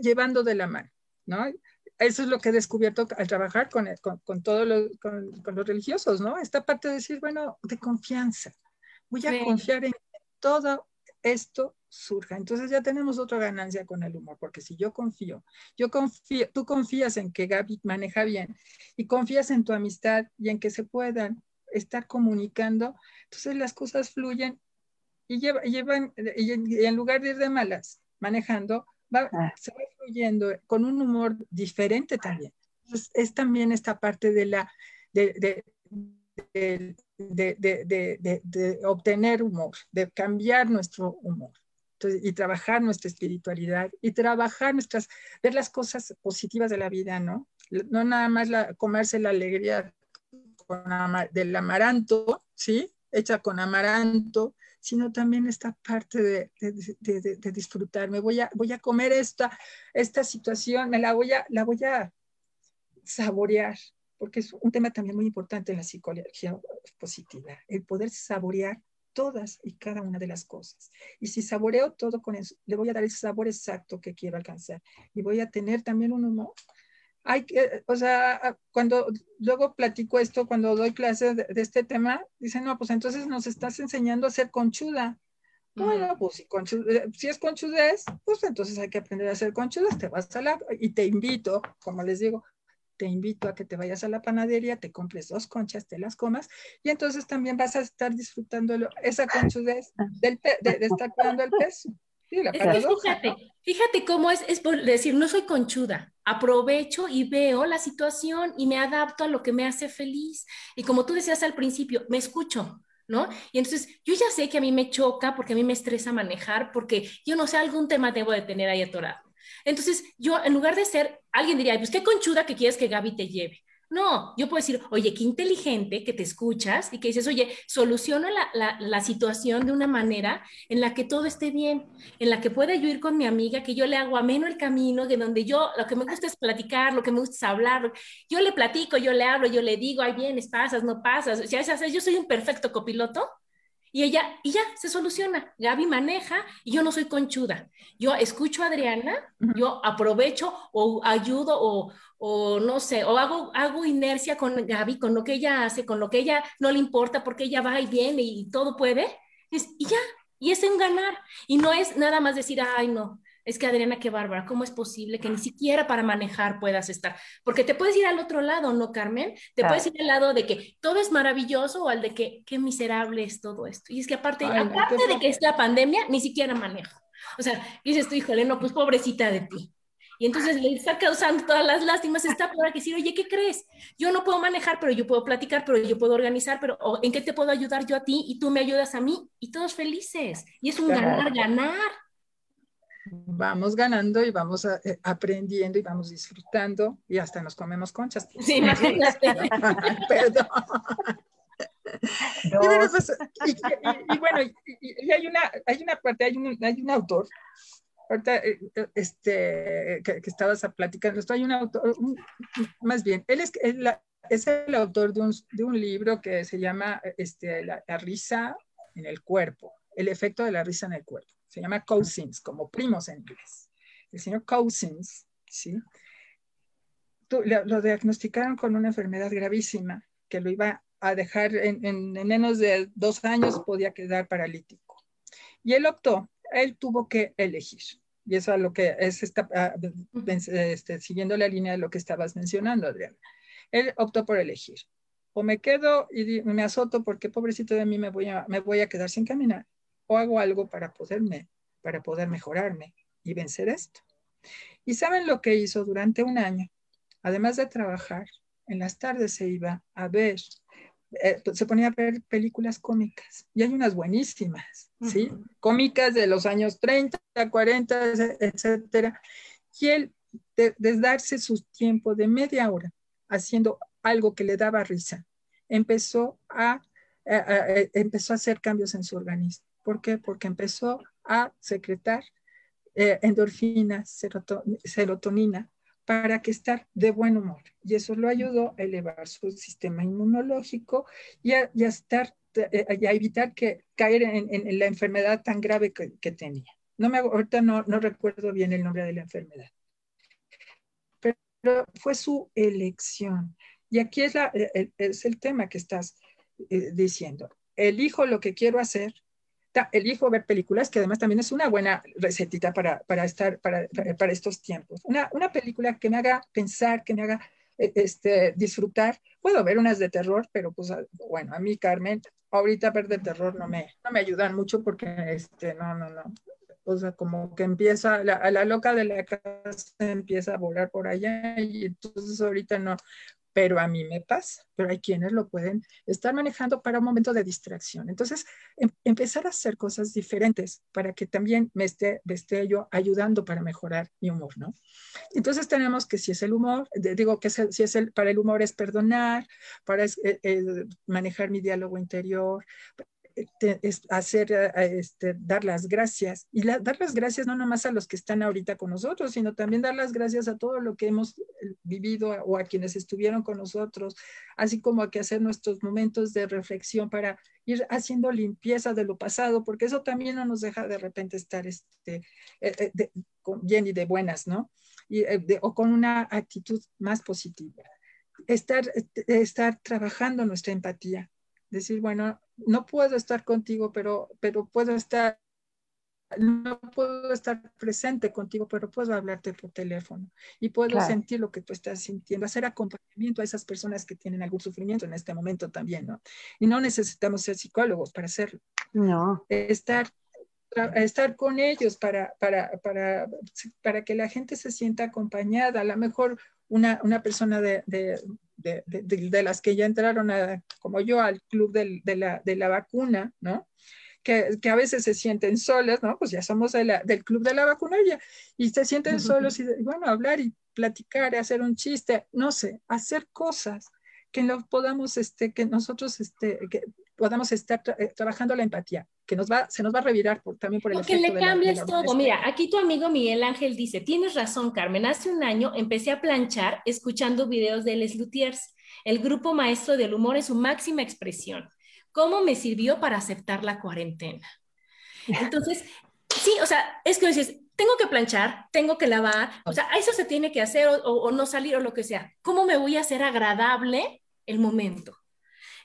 llevando de la mano, ¿no? Eso es lo que he descubierto al trabajar con, con, con todos los, con, con, los religiosos, ¿no? Esta parte de decir, bueno, de confianza. Voy a confiar en todo esto surja. Entonces ya tenemos otra ganancia con el humor, porque si yo confío, yo confío, tú confías en que Gaby maneja bien y confías en tu amistad y en que se puedan estar comunicando, entonces las cosas fluyen y, llevan, y en lugar de ir de malas manejando, va, ah. se va fluyendo con un humor diferente también. Entonces, es también esta parte de la, de, de, de, de, obtener humor, de cambiar nuestro humor y trabajar nuestra espiritualidad y trabajar nuestras, ver las cosas positivas de la vida, ¿no? No nada más la, comerse la alegría del amaranto, ¿sí? Hecha con amaranto, sino también esta parte de, de, de, disfrutar. Me voy a, voy a comer esta, esta situación, me la voy a, la voy a saborear, porque es un tema también muy importante en la psicología positiva, el poder saborear todas y cada una de las cosas. Y si saboreo todo con eso, le voy a dar el sabor exacto que quiero alcanzar. Y voy a tener también un humor. Hay que, o sea, cuando luego platico esto, cuando doy clases de, este tema, dicen, no, pues entonces nos estás enseñando a ser conchuda. Bueno, pues si, eh, si, es conchudez, pues entonces hay que aprender a ser conchuda. Te vas a la, y te invito, como les digo, te invito a que te vayas a la panadería, te compres dos conchas, te las comas y entonces también vas a estar disfrutando esa conchudez del de, estar cuidando el peso. fíjate, fíjate cómo es, es por decir, no soy conchuda, aprovecho y veo la situación y me adapto a lo que me hace feliz. Y como tú decías al principio, me escucho, ¿no? Y entonces yo ya sé que a mí me choca porque a mí me estresa manejar, porque yo no sé, algún tema debo de tener ahí atorado. Entonces, yo, en lugar de ser, alguien diría, pues qué conchuda que quieres que Gaby te lleve. No, yo puedo decir, oye, qué inteligente que te escuchas y que dices, oye, soluciono la, la, situación de una manera en la que todo esté bien, en la que pueda yo ir con mi amiga, que yo le hago ameno el camino, de donde yo, lo que me gusta es platicar, lo que me gusta es hablar, yo le platico, yo le hablo, yo le digo, ay, vienes, pasas, no pasas, o sea, yo soy un perfecto copiloto y ella, y ya, se soluciona. Gaby maneja y yo no soy conchuda. Yo escucho a Adriana, yo aprovecho o ayudo o, o no sé, o hago, hago inercia con Gaby, con lo que ella hace, con lo que ella no le importa porque ella va y viene y todo puede. y ya, y es en ganar. Y no es nada más decir, ay, no, es que Adriana, qué bárbara, ¿cómo es posible que ni siquiera para manejar puedas estar? Porque te puedes ir al otro lado, ¿no, Carmen? Te puedes ir al lado de que todo es maravilloso o al de que qué miserable es todo esto. Y es que aparte, aparte de que es la pandemia, ni siquiera manejo. O sea, dices tú, híjole, no, pues pobrecita de ti. Y entonces le está causando todas las lástimas, está por que decir, oye, ¿qué crees? Yo no puedo manejar, pero yo puedo platicar, pero yo puedo organizar, pero ¿en qué te puedo ayudar yo a ti? Y tú me ayudas a mí, y todos felices. Y es un ganar, ganar vamos ganando y vamos eh, aprendiendo y vamos disfrutando y hasta nos comemos conchas. Sí, imagínate. Perdón. y, bueno, y, hay, una, hay una parte, hay un, hay un autor, ahorita eh, este, que, estabas platicando, esto hay un autor, más bien, él es, es el autor de un, de un, libro que se llama este, la, risa en el cuerpo, el efecto de la risa en el cuerpo. Se llama Cousins, como primos en inglés. El señor Cousins, ¿sí? lo diagnosticaron con una enfermedad gravísima que lo iba a dejar en, menos de dos años, podía quedar paralítico. Y él optó, él tuvo que elegir. Y eso es lo que es esta, este, siguiendo la línea de lo que estabas mencionando, Adriana. Él optó por elegir. O me quedo y me azoto porque pobrecito de mí me voy a, me voy a quedar sin caminar. O hago algo para poderme, para poder mejorarme y vencer esto. ¿Y saben lo que hizo durante un año? Además de trabajar, en las tardes se iba a ver, eh, se ponía a ver películas cómicas y hay unas buenísimas, ¿sí? Cómicas de los años 30, 40, etcétera. Y él, desde darse su tiempo de media hora haciendo algo que le daba risa, empezó a, empezó a hacer cambios en su organismo. ¿Por qué? Porque empezó a secretar eh, endorfinas, serotonina, para que estar de buen humor. Y eso lo ayudó a elevar su sistema inmunológico y a, eh, evitar que caer en, la enfermedad tan grave que, tenía. No me, ahorita no, recuerdo bien el nombre de la enfermedad. Pero fue su elección. Y aquí es, la, el tema que estás eh, diciendo. Elijo lo que quiero hacer elijo ver películas, que además también es una buena recetita para, para estar, para, para, estos tiempos. Una, una, película que me haga pensar, que me haga eh, este, disfrutar. Puedo ver unas de terror, pero pues bueno, a mí, Carmen, ahorita ver de terror no me, no me ayudan mucho porque, este, no, no, no. O sea, como que empieza, la, a la loca de la casa empieza a volar por allá y entonces ahorita no, pero a mí me pasa, pero hay quienes lo pueden estar manejando para un momento de distracción. Entonces, em, empezar a hacer cosas diferentes para que también me esté, esté yo ayudando para mejorar mi humor, ¿no? Entonces tenemos que si es el humor, digo que si es el, para el humor es perdonar, para eh, eh, manejar mi diálogo interior, hacer, eh, este, dar las gracias. Y dar las gracias no nomás a los que están ahorita con nosotros, sino también dar las gracias a todo lo que hemos eh, vivido o a quienes estuvieron con nosotros, así como a que hacer nuestros momentos de reflexión para ir haciendo limpieza de lo pasado, porque eso también no nos deja de repente estar este, eh, bien y de buenas, ¿no? Y, o con una actitud más positiva. Estar, estar trabajando nuestra empatía, decir, bueno, no puedo estar contigo, pero, pero puedo estar, no puedo estar presente contigo, pero puedo hablarte por teléfono y puedo sentir lo que tú estás sintiendo, hacer acompañamiento a esas personas que tienen algún sufrimiento en este momento también, ¿no? Y no necesitamos ser psicólogos para hacerlo. No. Estar estar con ellos para, para, para, para que la gente se sienta acompañada. A lo mejor una, una persona de, de, las que ya entraron, como yo, al club de, la, de la vacuna, ¿no? Que, que, a veces se sienten solas, ¿no? Pues ya somos del club de la vacuna ya, y se sienten solos y, bueno, hablar y platicar, y hacer un chiste, no sé, hacer cosas que no podamos, este, que nosotros, este, que podamos estar eh, trabajando la empatía, que nos va, se nos va a revirar por, también por el Porque le cambies todo. Mira, aquí tu amigo Miguel Ángel dice, tienes razón, Carmen, hace un año empecé a planchar escuchando videos de Les Luthiers, el grupo maestro del humor en su máxima expresión. ¿Cómo me sirvió para aceptar la cuarentena? Entonces, sí, o sea, es que dices, tengo que planchar, tengo que lavar, o sea, eso se tiene que hacer o, o no salir o lo que sea. ¿Cómo me voy a hacer agradable el momento.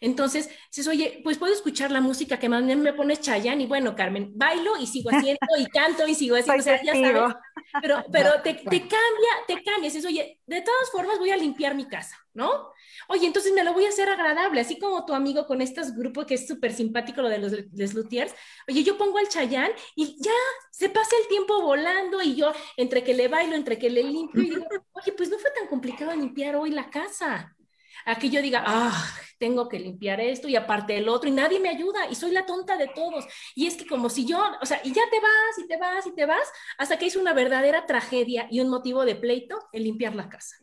Entonces, dices, oye, pues puedo escuchar la música que más me pone Chayanne y bueno, Carmen, bailo y sigo haciendo y canto y sigo haciendo, o sea, ya sabes, pero, pero te, te, cambia, te cambia, dices, oye, de todas formas voy a limpiar mi casa, ¿no? Oye, entonces me lo voy a hacer agradable, así como tu amigo con estos grupos que es súper simpático lo de los, luthiers, oye, yo pongo al Chayanne y ya se pasa el tiempo volando y yo entre que le bailo, entre que le limpio y digo, oye, pues no fue tan complicado limpiar hoy la casa aquí yo diga, ah, tengo que limpiar esto y aparte el otro y nadie me ayuda y soy la tonta de todos. Y es que como si yo, o sea, y ya te vas y te vas y te vas hasta que es una verdadera tragedia y un motivo de pleito el limpiar la casa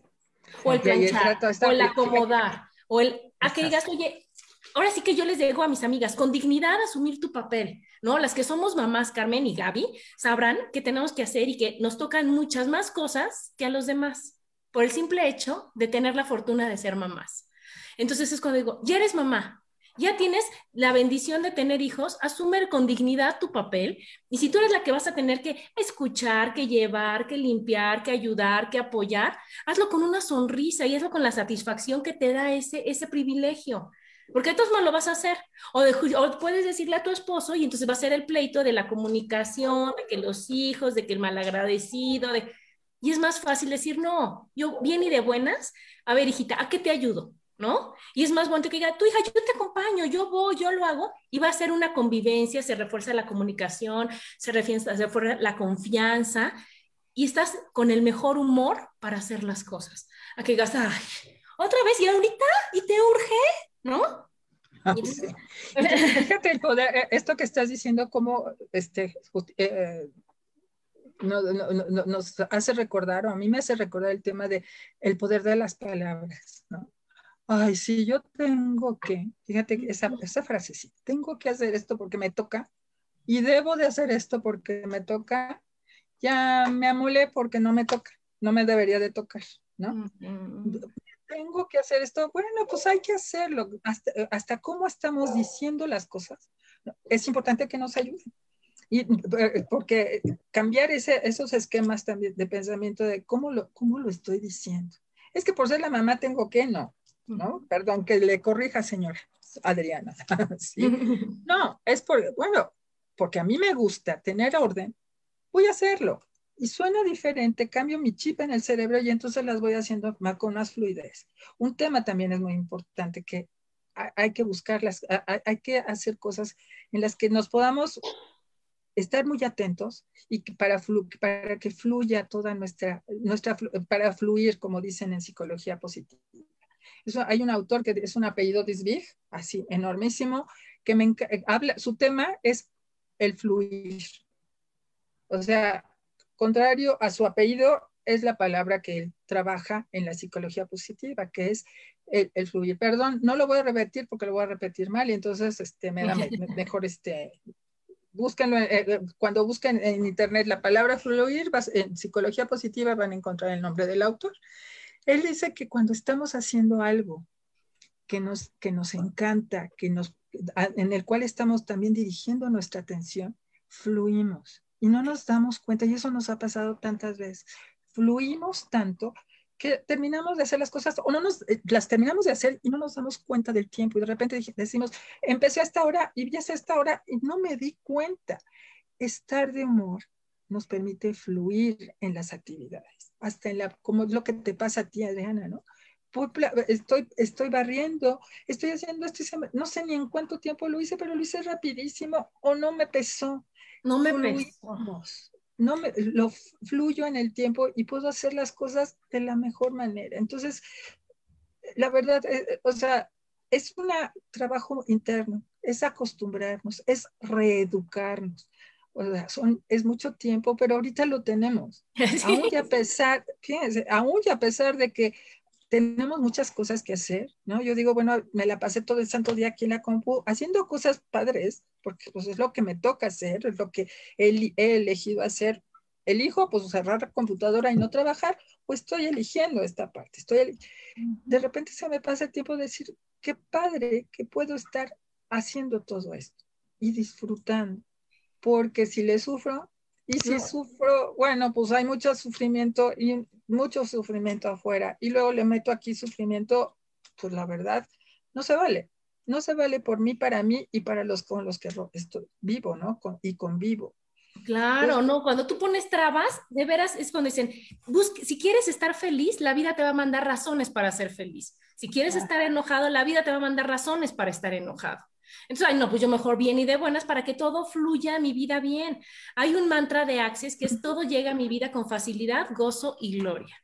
o el planchar o el acomodar o el a que digas, oye, ahora sí que yo les digo a mis amigas, con dignidad asumir tu papel, ¿no? Las que somos mamás, Carmen y Gaby, sabrán que tenemos que hacer y que nos tocan muchas más cosas que a los demás, por el simple hecho de tener la fortuna de ser mamás. Entonces es cuando digo, ya eres mamá, ya tienes la bendición de tener hijos, asume con dignidad tu papel. Y si tú eres la que vas a tener que escuchar, que llevar, que limpiar, que ayudar, que apoyar, hazlo con una sonrisa y hazlo con la satisfacción que te da ese, ese privilegio. Porque entonces no lo vas a hacer. O, o, puedes decirle a tu esposo y entonces va a ser el pleito de la comunicación, de que los hijos, de que el malagradecido, de... Y es más fácil decir, no, yo bien y de buenas, a ver, hijita, ¿a qué te ayudo? ¿no? Y es más bonito que diga, tu hija, yo te acompaño, yo voy, yo lo hago, y va a ser una convivencia, se refuerza la comunicación, se refuerza, se refuerza la confianza, y estás con el mejor humor para hacer las cosas. A que digas, ay, otra vez, y ahorita, y te urge, ¿no? Ah, Fíjate el poder, eh, esto que estás diciendo, como este, eh, no, no, nos hace recordar, o a mí me hace recordar el tema de el poder de las palabras, ¿no? ay, sí, yo tengo que, fíjate esa, esa frase, sí, tengo que hacer esto porque me toca y debo de hacer esto porque me toca, ya me amulé porque no me toca, no me debería de tocar, ¿no? Tengo que hacer esto, bueno, pues hay que hacerlo, hasta, hasta cómo estamos diciendo las cosas. Es importante que nos ayuden. Y, eh, porque cambiar ese, esos esquemas también de pensamiento de cómo lo, cómo lo estoy diciendo. Es que por ser la mamá tengo que, no. ¿no? Perdón, que le corrija, señora Adriana. No, es por, bueno, porque a mí me gusta tener orden, voy a hacerlo. Y suena diferente, cambio mi chip en el cerebro y entonces las voy haciendo más, con más fluidez. Un tema también es muy importante que hay que buscarlas, hay que hacer cosas en las que nos podamos estar muy atentos y para, para que fluya toda nuestra, nuestra, para fluir, como dicen en psicología positiva hay un autor que es un apellido Disbig, así enormísimo, que me habla, su tema es el fluir. O sea, contrario a su apellido, es la palabra que él trabaja en la psicología positiva, que es el, fluir. Perdón, no lo voy a repetir porque lo voy a repetir mal y entonces este, me da mejor este, búsquenlo, eh, eh, cuando busquen en internet la palabra fluir, en psicología positiva van a encontrar el nombre del autor. Él dice que cuando estamos haciendo algo que nos, que nos encanta, que nos, en el cual estamos también dirigiendo nuestra atención, fluimos. Y no nos damos cuenta, y eso nos ha pasado tantas veces, fluimos tanto que terminamos de hacer las cosas o no nos eh, las terminamos de hacer y no nos damos cuenta del tiempo y de repente decimos, empecé a esta hora y vi a esta hora y no me di cuenta. Estar de humor nos permite fluir en las actividades, hasta en la, como es lo que te pasa a ti, Adriana, ¿no? Estoy, estoy barriendo, estoy haciendo esto, no sé ni en cuánto tiempo lo hice, pero lo hice rapidísimo o no me pesó. No me pesó. No me, lo fluyo en el tiempo y puedo hacer las cosas de la mejor manera. Entonces, la verdad, eh, o sea, es un trabajo interno, es acostumbrarnos, es reeducarnos o sea, son, es mucho tiempo, pero ahorita lo tenemos. Aún y a pesar, fíjense, aún y a pesar de que tenemos muchas cosas que hacer, ¿no? Yo digo, bueno, me la pasé todo el santo día aquí en la compu haciendo cosas padres, porque pues es lo que me toca hacer, es lo que he, he elegido hacer. Elijo, pues cerrar la computadora y no trabajar, pues estoy eligiendo esta parte. Estoy de repente se me pasa el tiempo de decir, qué padre que puedo estar haciendo todo esto y disfrutando porque si le sufro, y si sufro, bueno, pues hay mucho sufrimiento y mucho sufrimiento afuera, y luego le meto aquí sufrimiento, pues la verdad, no se vale. No se vale por mí, para mí y para los con los que estoy vivo, ¿no? y convivo. Claro, no, cuando tú pones trabas, de veras es cuando dicen, busque, si quieres estar feliz, la vida te va a mandar razones para ser feliz. Si quieres estar enojado, la vida te va a mandar razones para estar enojado. Entonces, ay, no, pues yo mejor bien y de buenas para que todo fluya a mi vida bien. Hay un mantra de Access que es todo llega a mi vida con facilidad, gozo y gloria.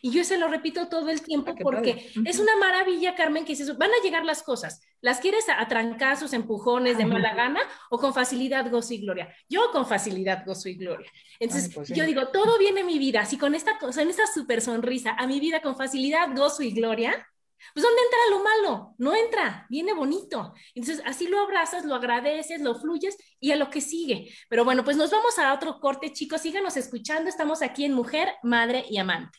Y yo se lo repito todo el tiempo porque es una maravilla, Carmen, que dices, van a llegar las cosas. ¿Las quieres a, trancazos, empujones, de mala gana o con facilidad, gozo y gloria? Yo con facilidad, gozo y gloria. Entonces, pues yo digo, todo viene a mi vida. Si con esta cosa, en esta super sonrisa, a mi vida con facilidad, gozo y gloria, Pues ¿dónde entra lo malo? No entra, viene bonito. Entonces, así lo abrazas, lo agradeces, lo fluyes y a lo que sigue. Pero bueno, pues nos vamos a otro corte, chicos. Síganos escuchando. Estamos aquí en Mujer, Madre y Amante.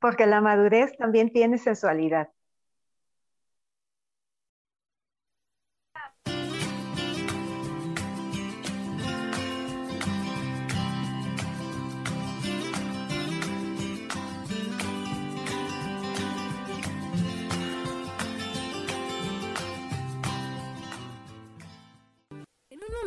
Porque la madurez también tiene sensualidad.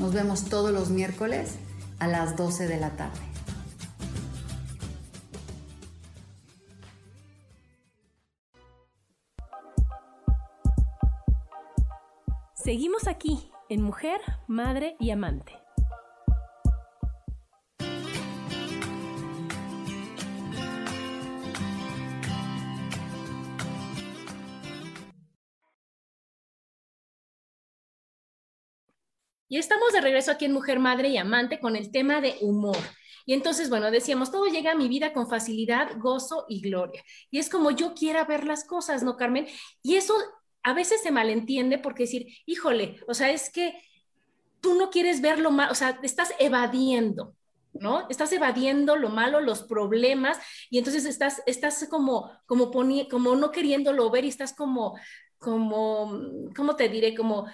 Nos vemos todos los miércoles a las 12 de la tarde. Seguimos aquí en Mujer, Madre y Amante. Y estamos de regreso aquí en Mujer, Madre y Amante con el tema de humor. Y entonces, bueno, decíamos, todo llega a mi vida con facilidad, gozo y gloria. Y es como yo quiera ver las cosas, ¿no, Carmen? Y eso a veces se malentiende porque decir, híjole, o sea, es que tú no quieres ver lo malo, o sea, estás evadiendo, ¿no? Estás evadiendo lo malo, los problemas, y entonces estás, estás como, como, como no queriéndolo ver y estás como, como, ¿cómo te diré? Como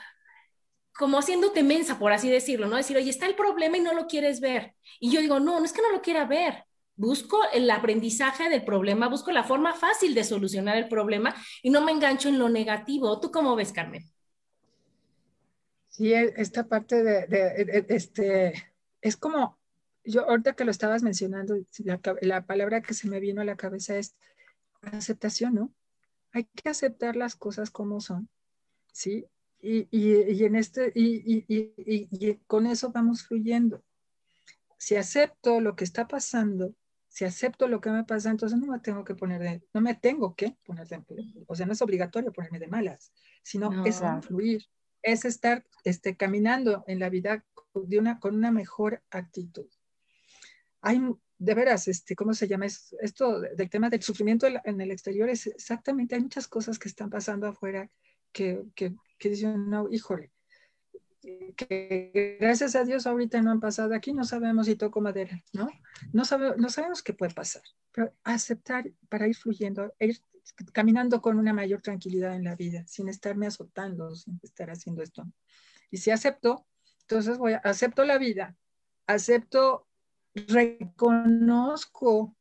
como haciéndote mensa, por así decirlo, ¿no? Decir, oye, está el problema y no lo quieres ver. Y yo digo, no, no es que no lo quiera ver. Busco el aprendizaje del problema, busco la forma fácil de solucionar el problema y no me engancho en lo negativo. ¿Tú cómo ves, Carmen? Sí, e, esta parte de, este, es como, yo ahorita que lo estabas mencionando, la, la palabra que se me vino a la cabeza es aceptación, ¿no? Hay que aceptar las cosas como son, ¿sí? Y, y, en este, y, y, con eso vamos fluyendo. Si acepto lo que está pasando, si acepto lo que me pasa, entonces no me tengo que poner de, no me tengo que poner de, o sea, no es obligatorio ponerme de malas, sino es fluir, es estar este, caminando en la vida de una, con una mejor actitud. Hay, de veras, este, ¿cómo se llama? Esto del tema del sufrimiento en el exterior es exactamente, hay muchas cosas que están pasando afuera que, que, que dicen, no, híjole, que gracias a Dios ahorita no han pasado aquí, no sabemos si toco madera, ¿no? No, no sabemos qué puede pasar, pero aceptar para ir fluyendo, ir caminando con una mayor tranquilidad en la vida, sin estarme azotando, sin estar haciendo esto. Y si acepto, entonces voy a, acepto la vida, acepto, reconozco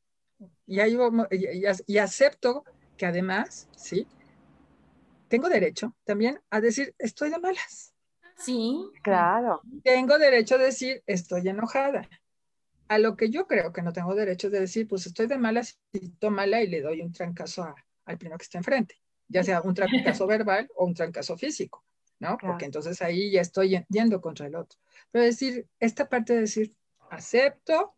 y, ahí y acepto que además, ¿sí? Tengo derecho también a decir, estoy de malas Sí. Claro. Tengo derecho a decir, estoy enojada. A lo que yo creo que no tengo derecho de decir, pues estoy de mala, si mala y le doy un trancazo al primero que está enfrente, ya sea un trancazo verbal o un trancazo físico, ¿no? Porque entonces ahí ya estoy yendo contra el otro. Pero decir, esta parte de decir, acepto,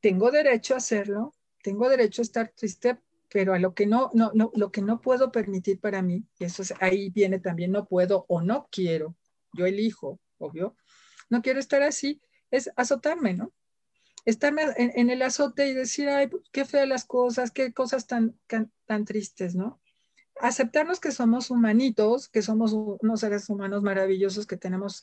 tengo derecho a hacerlo, tengo derecho a estar triste, pero a lo que no, no, no, lo que no puedo permitir para mí, y eso ahí viene también, no puedo o no quiero yo elijo, obvio, no quiero estar así, es azotarme, ¿no? Estarme en, el azote y decir, ay, qué feas las cosas, qué cosas tan, tan, tristes, ¿no? Aceptarnos que somos humanitos, que somos unos seres humanos maravillosos, que tenemos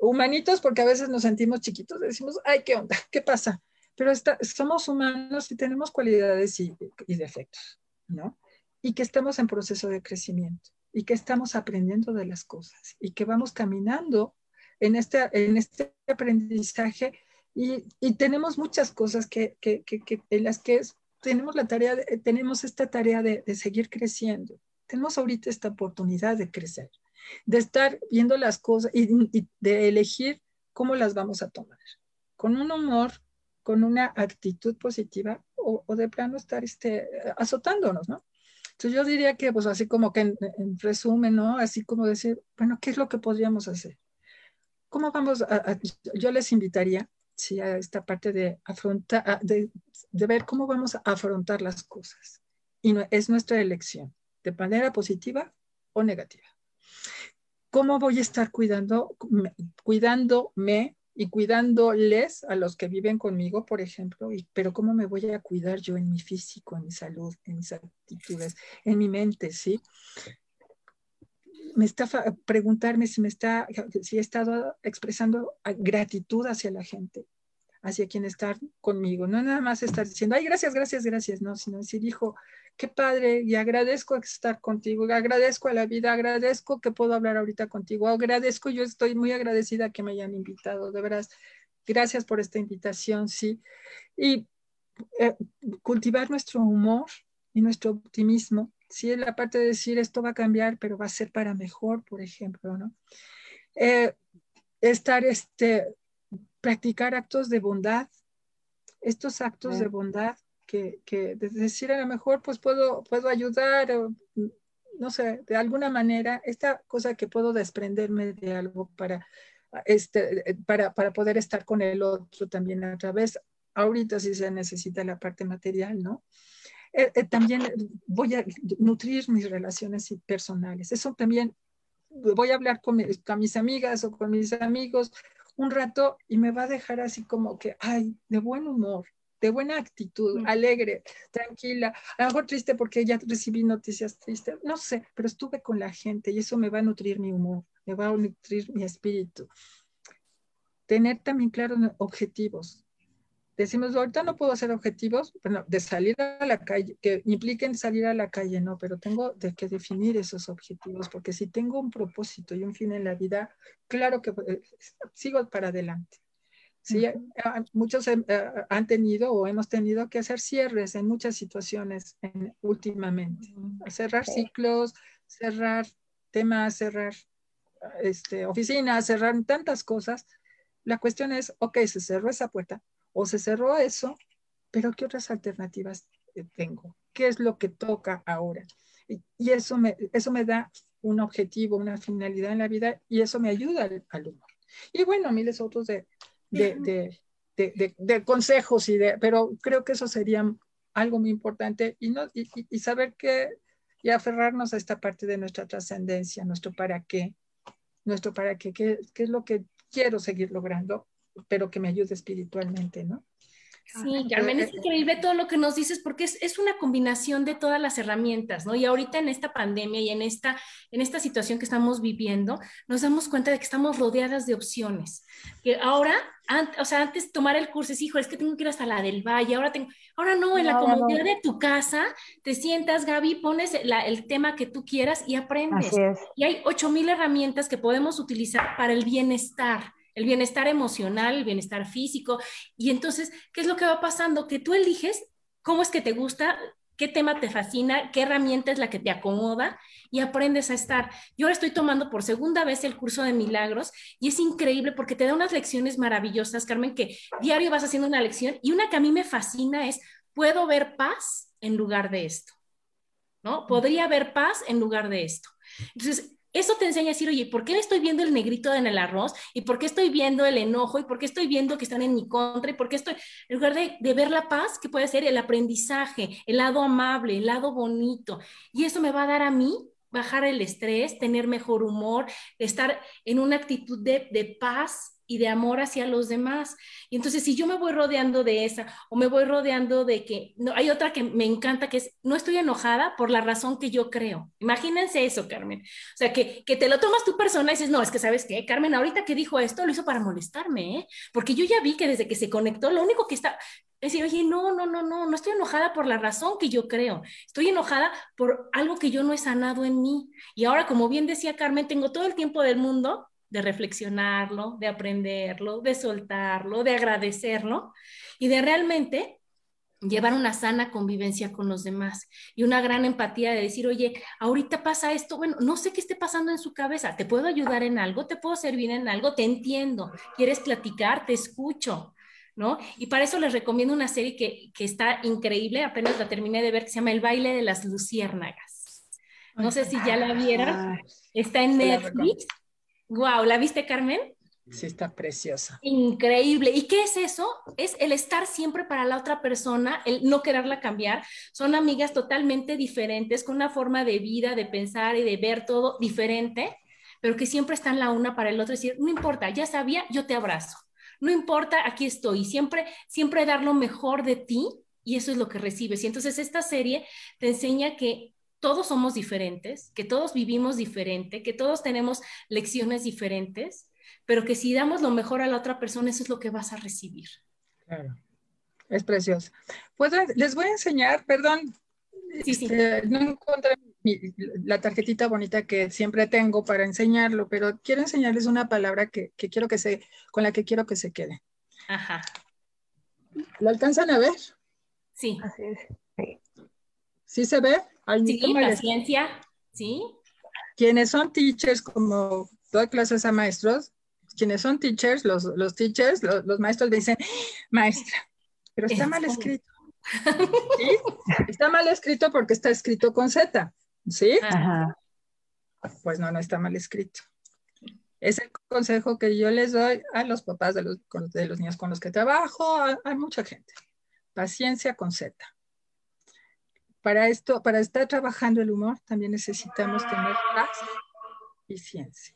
humanitos porque a veces nos sentimos chiquitos, decimos, ay, ¿qué onda? ¿Qué pasa? Pero somos humanos y tenemos cualidades y, y defectos, ¿no? Y que estamos en proceso de crecimiento y que estamos aprendiendo de las cosas y que vamos caminando en este, en este aprendizaje y, y tenemos muchas cosas que, que, que, en las que tenemos la tarea, tenemos esta tarea de, de, seguir creciendo. Tenemos ahorita esta oportunidad de crecer, de estar viendo las cosas y, y de elegir cómo las vamos a tomar. Con un humor, con una actitud positiva o, o de plano estar este, azotándonos, ¿no? Entonces yo diría que, pues así como que en, resumen, ¿no? Así como decir, bueno, ¿qué es lo que podríamos hacer? ¿Cómo vamos a, yo les invitaría, sí, a esta parte de afrontar, de, de, ver cómo vamos a afrontar las cosas. Y no, es nuestra elección, de manera positiva o negativa. ¿Cómo voy a estar cuidando, cuidándome y cuidándoles a los que viven conmigo, por ejemplo, pero ¿cómo me voy a cuidar yo en mi físico, en mi salud, en mis actitudes, en mi mente, ¿sí? Me está preguntarme si me está, si he estado expresando gratitud hacia la gente, hacia quien está conmigo, no nada más estar diciendo, ay, gracias, gracias, gracias, no, sino decir, hijo, qué padre, y agradezco estar contigo, agradezco a la vida, agradezco que puedo hablar ahorita contigo, agradezco, yo estoy muy agradecida que me hayan invitado, de veras, gracias por esta invitación, sí. Y eh, cultivar nuestro humor y nuestro optimismo, sí, la parte de decir esto va a cambiar, pero va a ser para mejor, por ejemplo, ¿no? Eh, estar, este, practicar actos de bondad, estos actos de bondad que, que decir a lo mejor pues puedo, puedo ayudar, o, no sé, de alguna manera, esta cosa que puedo desprenderme de algo para, este, para, para poder estar con el otro también a través, ahorita sí se necesita la parte material, ¿no? Eh, eh, también voy a nutrir mis relaciones personales. Eso también voy a hablar con, con, mis amigas o con mis amigos un rato y me va a dejar así como que, ay, de buen humor, de buena actitud, alegre, tranquila, a lo mejor triste porque ya recibí noticias tristes, no sé, pero estuve con la gente y eso me va a nutrir mi humor, me va a nutrir mi espíritu. Tener también claros objetivos. Decimos, ahorita no puedo hacer objetivos, bueno, de salir a la calle, que impliquen salir a la calle, no, pero tengo de que definir esos objetivos, porque si tengo un propósito y un fin en la vida, claro que eh, sigo para adelante. Sí, muchos eh, han tenido o hemos tenido que hacer cierres en muchas situaciones últimamente. Cerrar ciclos, cerrar temas, cerrar este, oficinas, cerrar tantas cosas. La cuestión es, ok, se cerró esa puerta o se cerró eso, pero ¿qué otras alternativas eh, tengo? ¿Qué es lo que toca ahora? Y, eso, me, eso me da un objetivo, una finalidad en la vida y eso me ayuda al, al humor. Y bueno, miles otros de, de, de, de, consejos, y de, pero creo que eso sería algo muy importante y, no, y, y saber que y aferrarnos a esta parte de nuestra trascendencia, nuestro para qué, nuestro para qué, qué, qué es lo que quiero seguir logrando, pero que me ayude espiritualmente, ¿no? Sí, Carmen, es increíble todo lo que nos dices porque es, es, una combinación de todas las herramientas, ¿no? Y ahorita en esta pandemia y en esta, en esta situación que estamos viviendo, nos damos cuenta de que estamos rodeadas de opciones. Que ahora, o sea, antes tomar el curso es, hijo, es que tengo que ir hasta la del valle, ahora tengo, ahora no, en la comodidad de tu casa, te sientas, Gaby, pones el tema que tú quieras y aprendes. Y hay ocho mil herramientas que podemos utilizar para el bienestar el bienestar emocional, el bienestar físico. Y entonces, ¿qué es lo que va pasando? Que tú eliges cómo es que te gusta, qué tema te fascina, qué herramienta es la que te acomoda y aprendes a estar. Yo ahora estoy tomando por segunda vez el curso de milagros y es increíble porque te da unas lecciones maravillosas, Carmen, que diario vas haciendo una lección y una que a mí me fascina es, puedo ver paz en lugar de esto, ¿no? Podría haber paz en lugar de esto. Entonces, eso te enseña a decir, oye, ¿por qué estoy viendo el negrito en el arroz? ¿Y por qué estoy viendo el enojo? ¿Y por qué estoy viendo que están en mi contra? ¿Y por qué estoy, en lugar de, ver la paz, que puede ser el aprendizaje, el lado amable, el lado bonito? Y eso me va a dar a mí bajar el estrés, tener mejor humor, estar en una actitud de paz y de amor hacia los demás. Y entonces, si yo me voy rodeando de esa o me voy rodeando de que, no, hay otra que me encanta, que es, no estoy enojada por la razón que yo creo. Imagínense eso, Carmen. O sea, que, que te lo tomas tu persona y dices, no, es que sabes qué, Carmen, ahorita que dijo esto, lo hizo para molestarme, ¿eh? Porque yo ya vi que desde que se conectó, lo único que está, es decir, oye, no, no, no, no, no estoy enojada por la razón que yo creo, estoy enojada por algo que yo no he sanado en mí. Y ahora, como bien decía Carmen, tengo todo el tiempo del mundo de reflexionarlo, de aprenderlo, de soltarlo, de agradecerlo y de realmente llevar una sana convivencia con los demás y una gran empatía de decir, oye, ahorita pasa esto, bueno, no sé qué esté pasando en su cabeza, ¿te puedo ayudar en algo? ¿Te puedo servir en algo? Te entiendo, ¿quieres platicar? Te escucho. ¿No? Y para eso les recomiendo una serie que, que está increíble, apenas la terminé de ver, que se llama El baile de las luciérnagas. No sé si ya la vieron, está en Netflix Wow, ¿la viste, Carmen? Sí, está preciosa. Increíble. ¿Y qué es eso? Es el estar siempre para la otra persona, el no quererla cambiar. Son amigas totalmente diferentes, con una forma de vida, de pensar y de ver todo diferente, pero que siempre están la una para el otro. Es decir, no importa, ya sabía, yo te abrazo. No importa, aquí estoy. Siempre, siempre dar lo mejor de ti y eso es lo que recibes. Y entonces esta serie te enseña que todos somos diferentes, que todos vivimos diferente, que todos tenemos lecciones diferentes, pero que si damos lo mejor a la otra persona, eso es lo que vas a recibir. Claro, es precioso. Pues les voy a enseñar, perdón, sí, sí. Este, no encontré la tarjetita bonita que siempre tengo para enseñarlo, pero quiero enseñarles una palabra que, que quiero que se, con la que quiero que se quede. Ajá. ¿Lo alcanzan a ver? Sí. Así es. Sí. ¿Sí se ve? sí, la ciencia, sí. Quienes son teachers, como todas clases a maestros, quienes son teachers, los, los teachers, los, maestros dicen, maestra, pero está mal escrito. ¿Sí? Está mal escrito porque está escrito con Z, ¿sí? Ajá. Pues no, no está mal escrito. Es el consejo que yo les doy a los papás de los, de los niños con los que trabajo, a, a mucha gente. Paciencia con Z para esto, para estar trabajando el humor, también necesitamos tener paz y ciencia.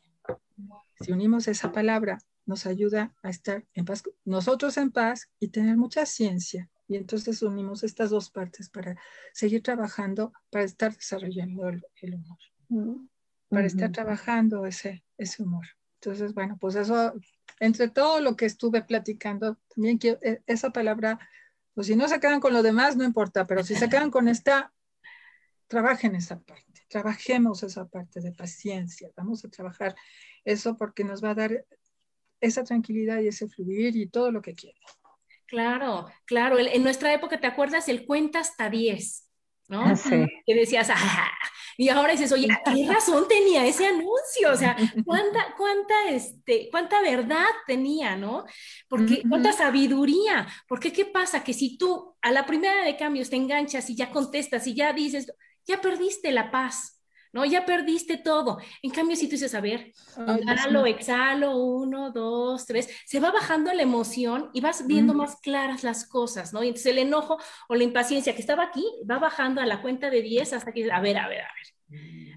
Si unimos esa palabra, nos ayuda a estar en paz, nosotros en paz y tener mucha ciencia. Y entonces unimos estas dos partes para seguir trabajando, para estar desarrollando el, humor, para estar trabajando ese, ese humor. Entonces, bueno, pues eso, entre todo lo que estuve platicando, también quiero, e, esa palabra pues si no se quedan con lo demás, no importa, pero si se quedan con esta, trabajen esa parte, trabajemos esa parte de paciencia, vamos a trabajar eso porque nos va a dar esa tranquilidad y ese fluir y todo lo que quieran. Claro, claro. En nuestra época, ¿te acuerdas? El cuenta hasta 10, ¿no? Sí. Que decías, ah, y ahora dices, oye, ¿qué razón tenía ese anuncio? O sea, ¿cuánta, cuánta, este, cuánta verdad tenía, no? Porque, cuánta sabiduría. Porque, ¿qué pasa? Que si tú a la primera de cambios te enganchas y ya contestas y ya dices, ya perdiste la paz. ¿no? Ya perdiste todo. En cambio, si tú dices, a ver, inhalo, exhalo, uno, dos, tres, se va bajando la emoción y vas viendo más claras las cosas, ¿no? Y entonces el enojo o la impaciencia que estaba aquí va bajando a la cuenta de 10 hasta que, a ver, a ver, a ver,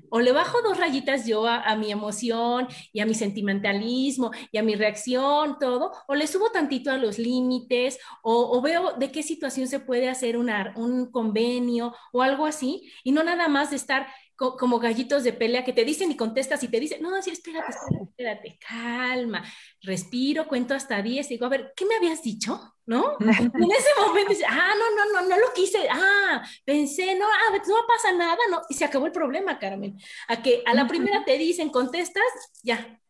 O le bajo dos rayitas yo a, mi emoción y a mi sentimentalismo y a mi reacción, todo, o le subo tantito a los límites, o, veo de qué situación se puede hacer un convenio o algo así, y no nada más de estar como gallitos de pelea que te dicen y contestas y te dicen, no, sí, espérate, espérate, espérate, calma, respiro, cuento hasta 10, digo, a ver, ¿qué me habías dicho? ¿No? en ese momento dice, ah, no, no, no, no lo quise, ah, pensé, no, ah, no pasa nada, no, y se acabó el problema, Carmen. A que a la primera te dicen, contestas, ya,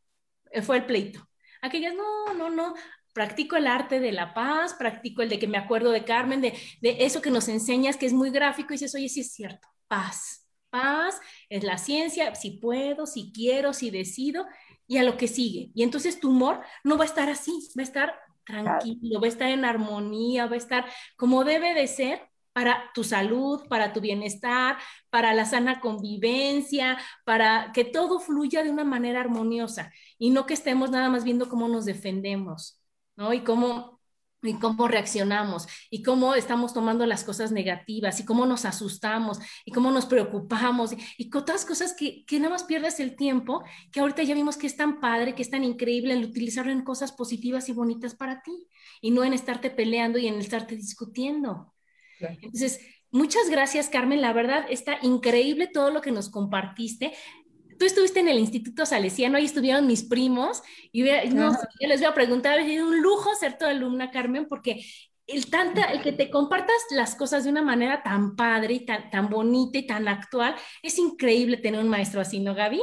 eh, fue el pleito. Aquellas, no, no, no, practico el arte de la paz, practico el de que me acuerdo de Carmen, de, de eso que nos enseñas que es muy gráfico, y dices, oye, sí es cierto, paz paz, es la ciencia, si puedo, si quiero, si decido, y a lo que sigue. Y entonces tu humor no va a estar así, va a estar tranquilo, va a estar en armonía, va a estar como debe de ser para tu salud, para tu bienestar, para la sana convivencia, para que todo fluya de una manera armoniosa y no que estemos nada más viendo cómo nos defendemos, ¿no? Y cómo y cómo reaccionamos y cómo estamos tomando las cosas negativas y cómo nos asustamos y cómo nos preocupamos y, y otras cosas que, que, nada más pierdes el tiempo, que ahorita ya vimos que es tan padre, que es tan increíble el utilizarlo en cosas positivas y bonitas para ti y no en estarte peleando y en estarte discutiendo. Entonces, muchas gracias Carmen, la verdad está increíble todo lo que nos compartiste tú estuviste en el Instituto Salesiano, ahí estuvieron mis primos, y no, yo les voy a preguntar, es un lujo ser tu alumna, Carmen, porque el, tanta, el que te compartas las cosas de una manera tan padre y tan, tan bonita y tan actual, es increíble tener un maestro así, ¿no, Gaby?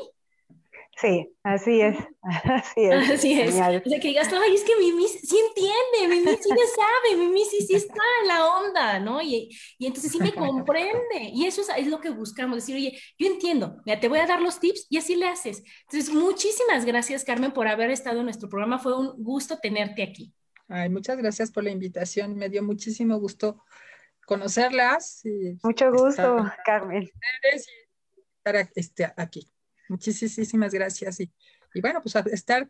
Sí, así es, así es. Así es. O sea, que digas, ay, es que Mimi sí entiende, Mimi sí le sabe, Mimi sí, sí está en la onda, ¿no? Y, y entonces sí me comprende. Y eso es, es, lo que buscamos, decir, oye, yo entiendo, mira, te voy a dar los tips y así le haces. Entonces, muchísimas gracias, Carmen, por haber estado en nuestro programa. Fue un gusto tenerte aquí. Ay, muchas gracias por la invitación. Me dio muchísimo gusto conocerlas. Y Mucho gusto, Carmen. estar este, aquí. Muchísimas gracias. Y, y bueno, pues estar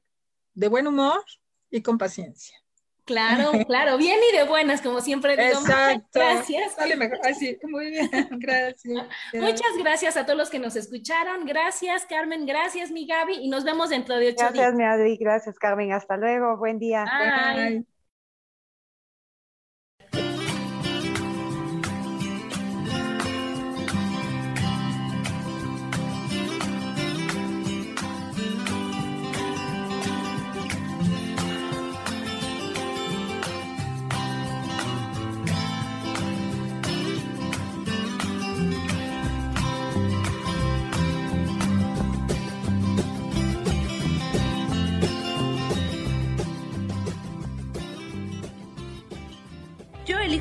de buen humor y con paciencia. Claro, claro, bien y de buenas, como siempre digo. Exacto. Gracias. Dale mejor. Así, muy bien, gracias. Muchas gracias a todos los que nos escucharon. Gracias, Carmen. Gracias, mi Gaby. Y nos vemos dentro de ocho gracias, días. Gracias, mi Adri. Gracias, Carmen. Hasta luego. Buen día. Bye.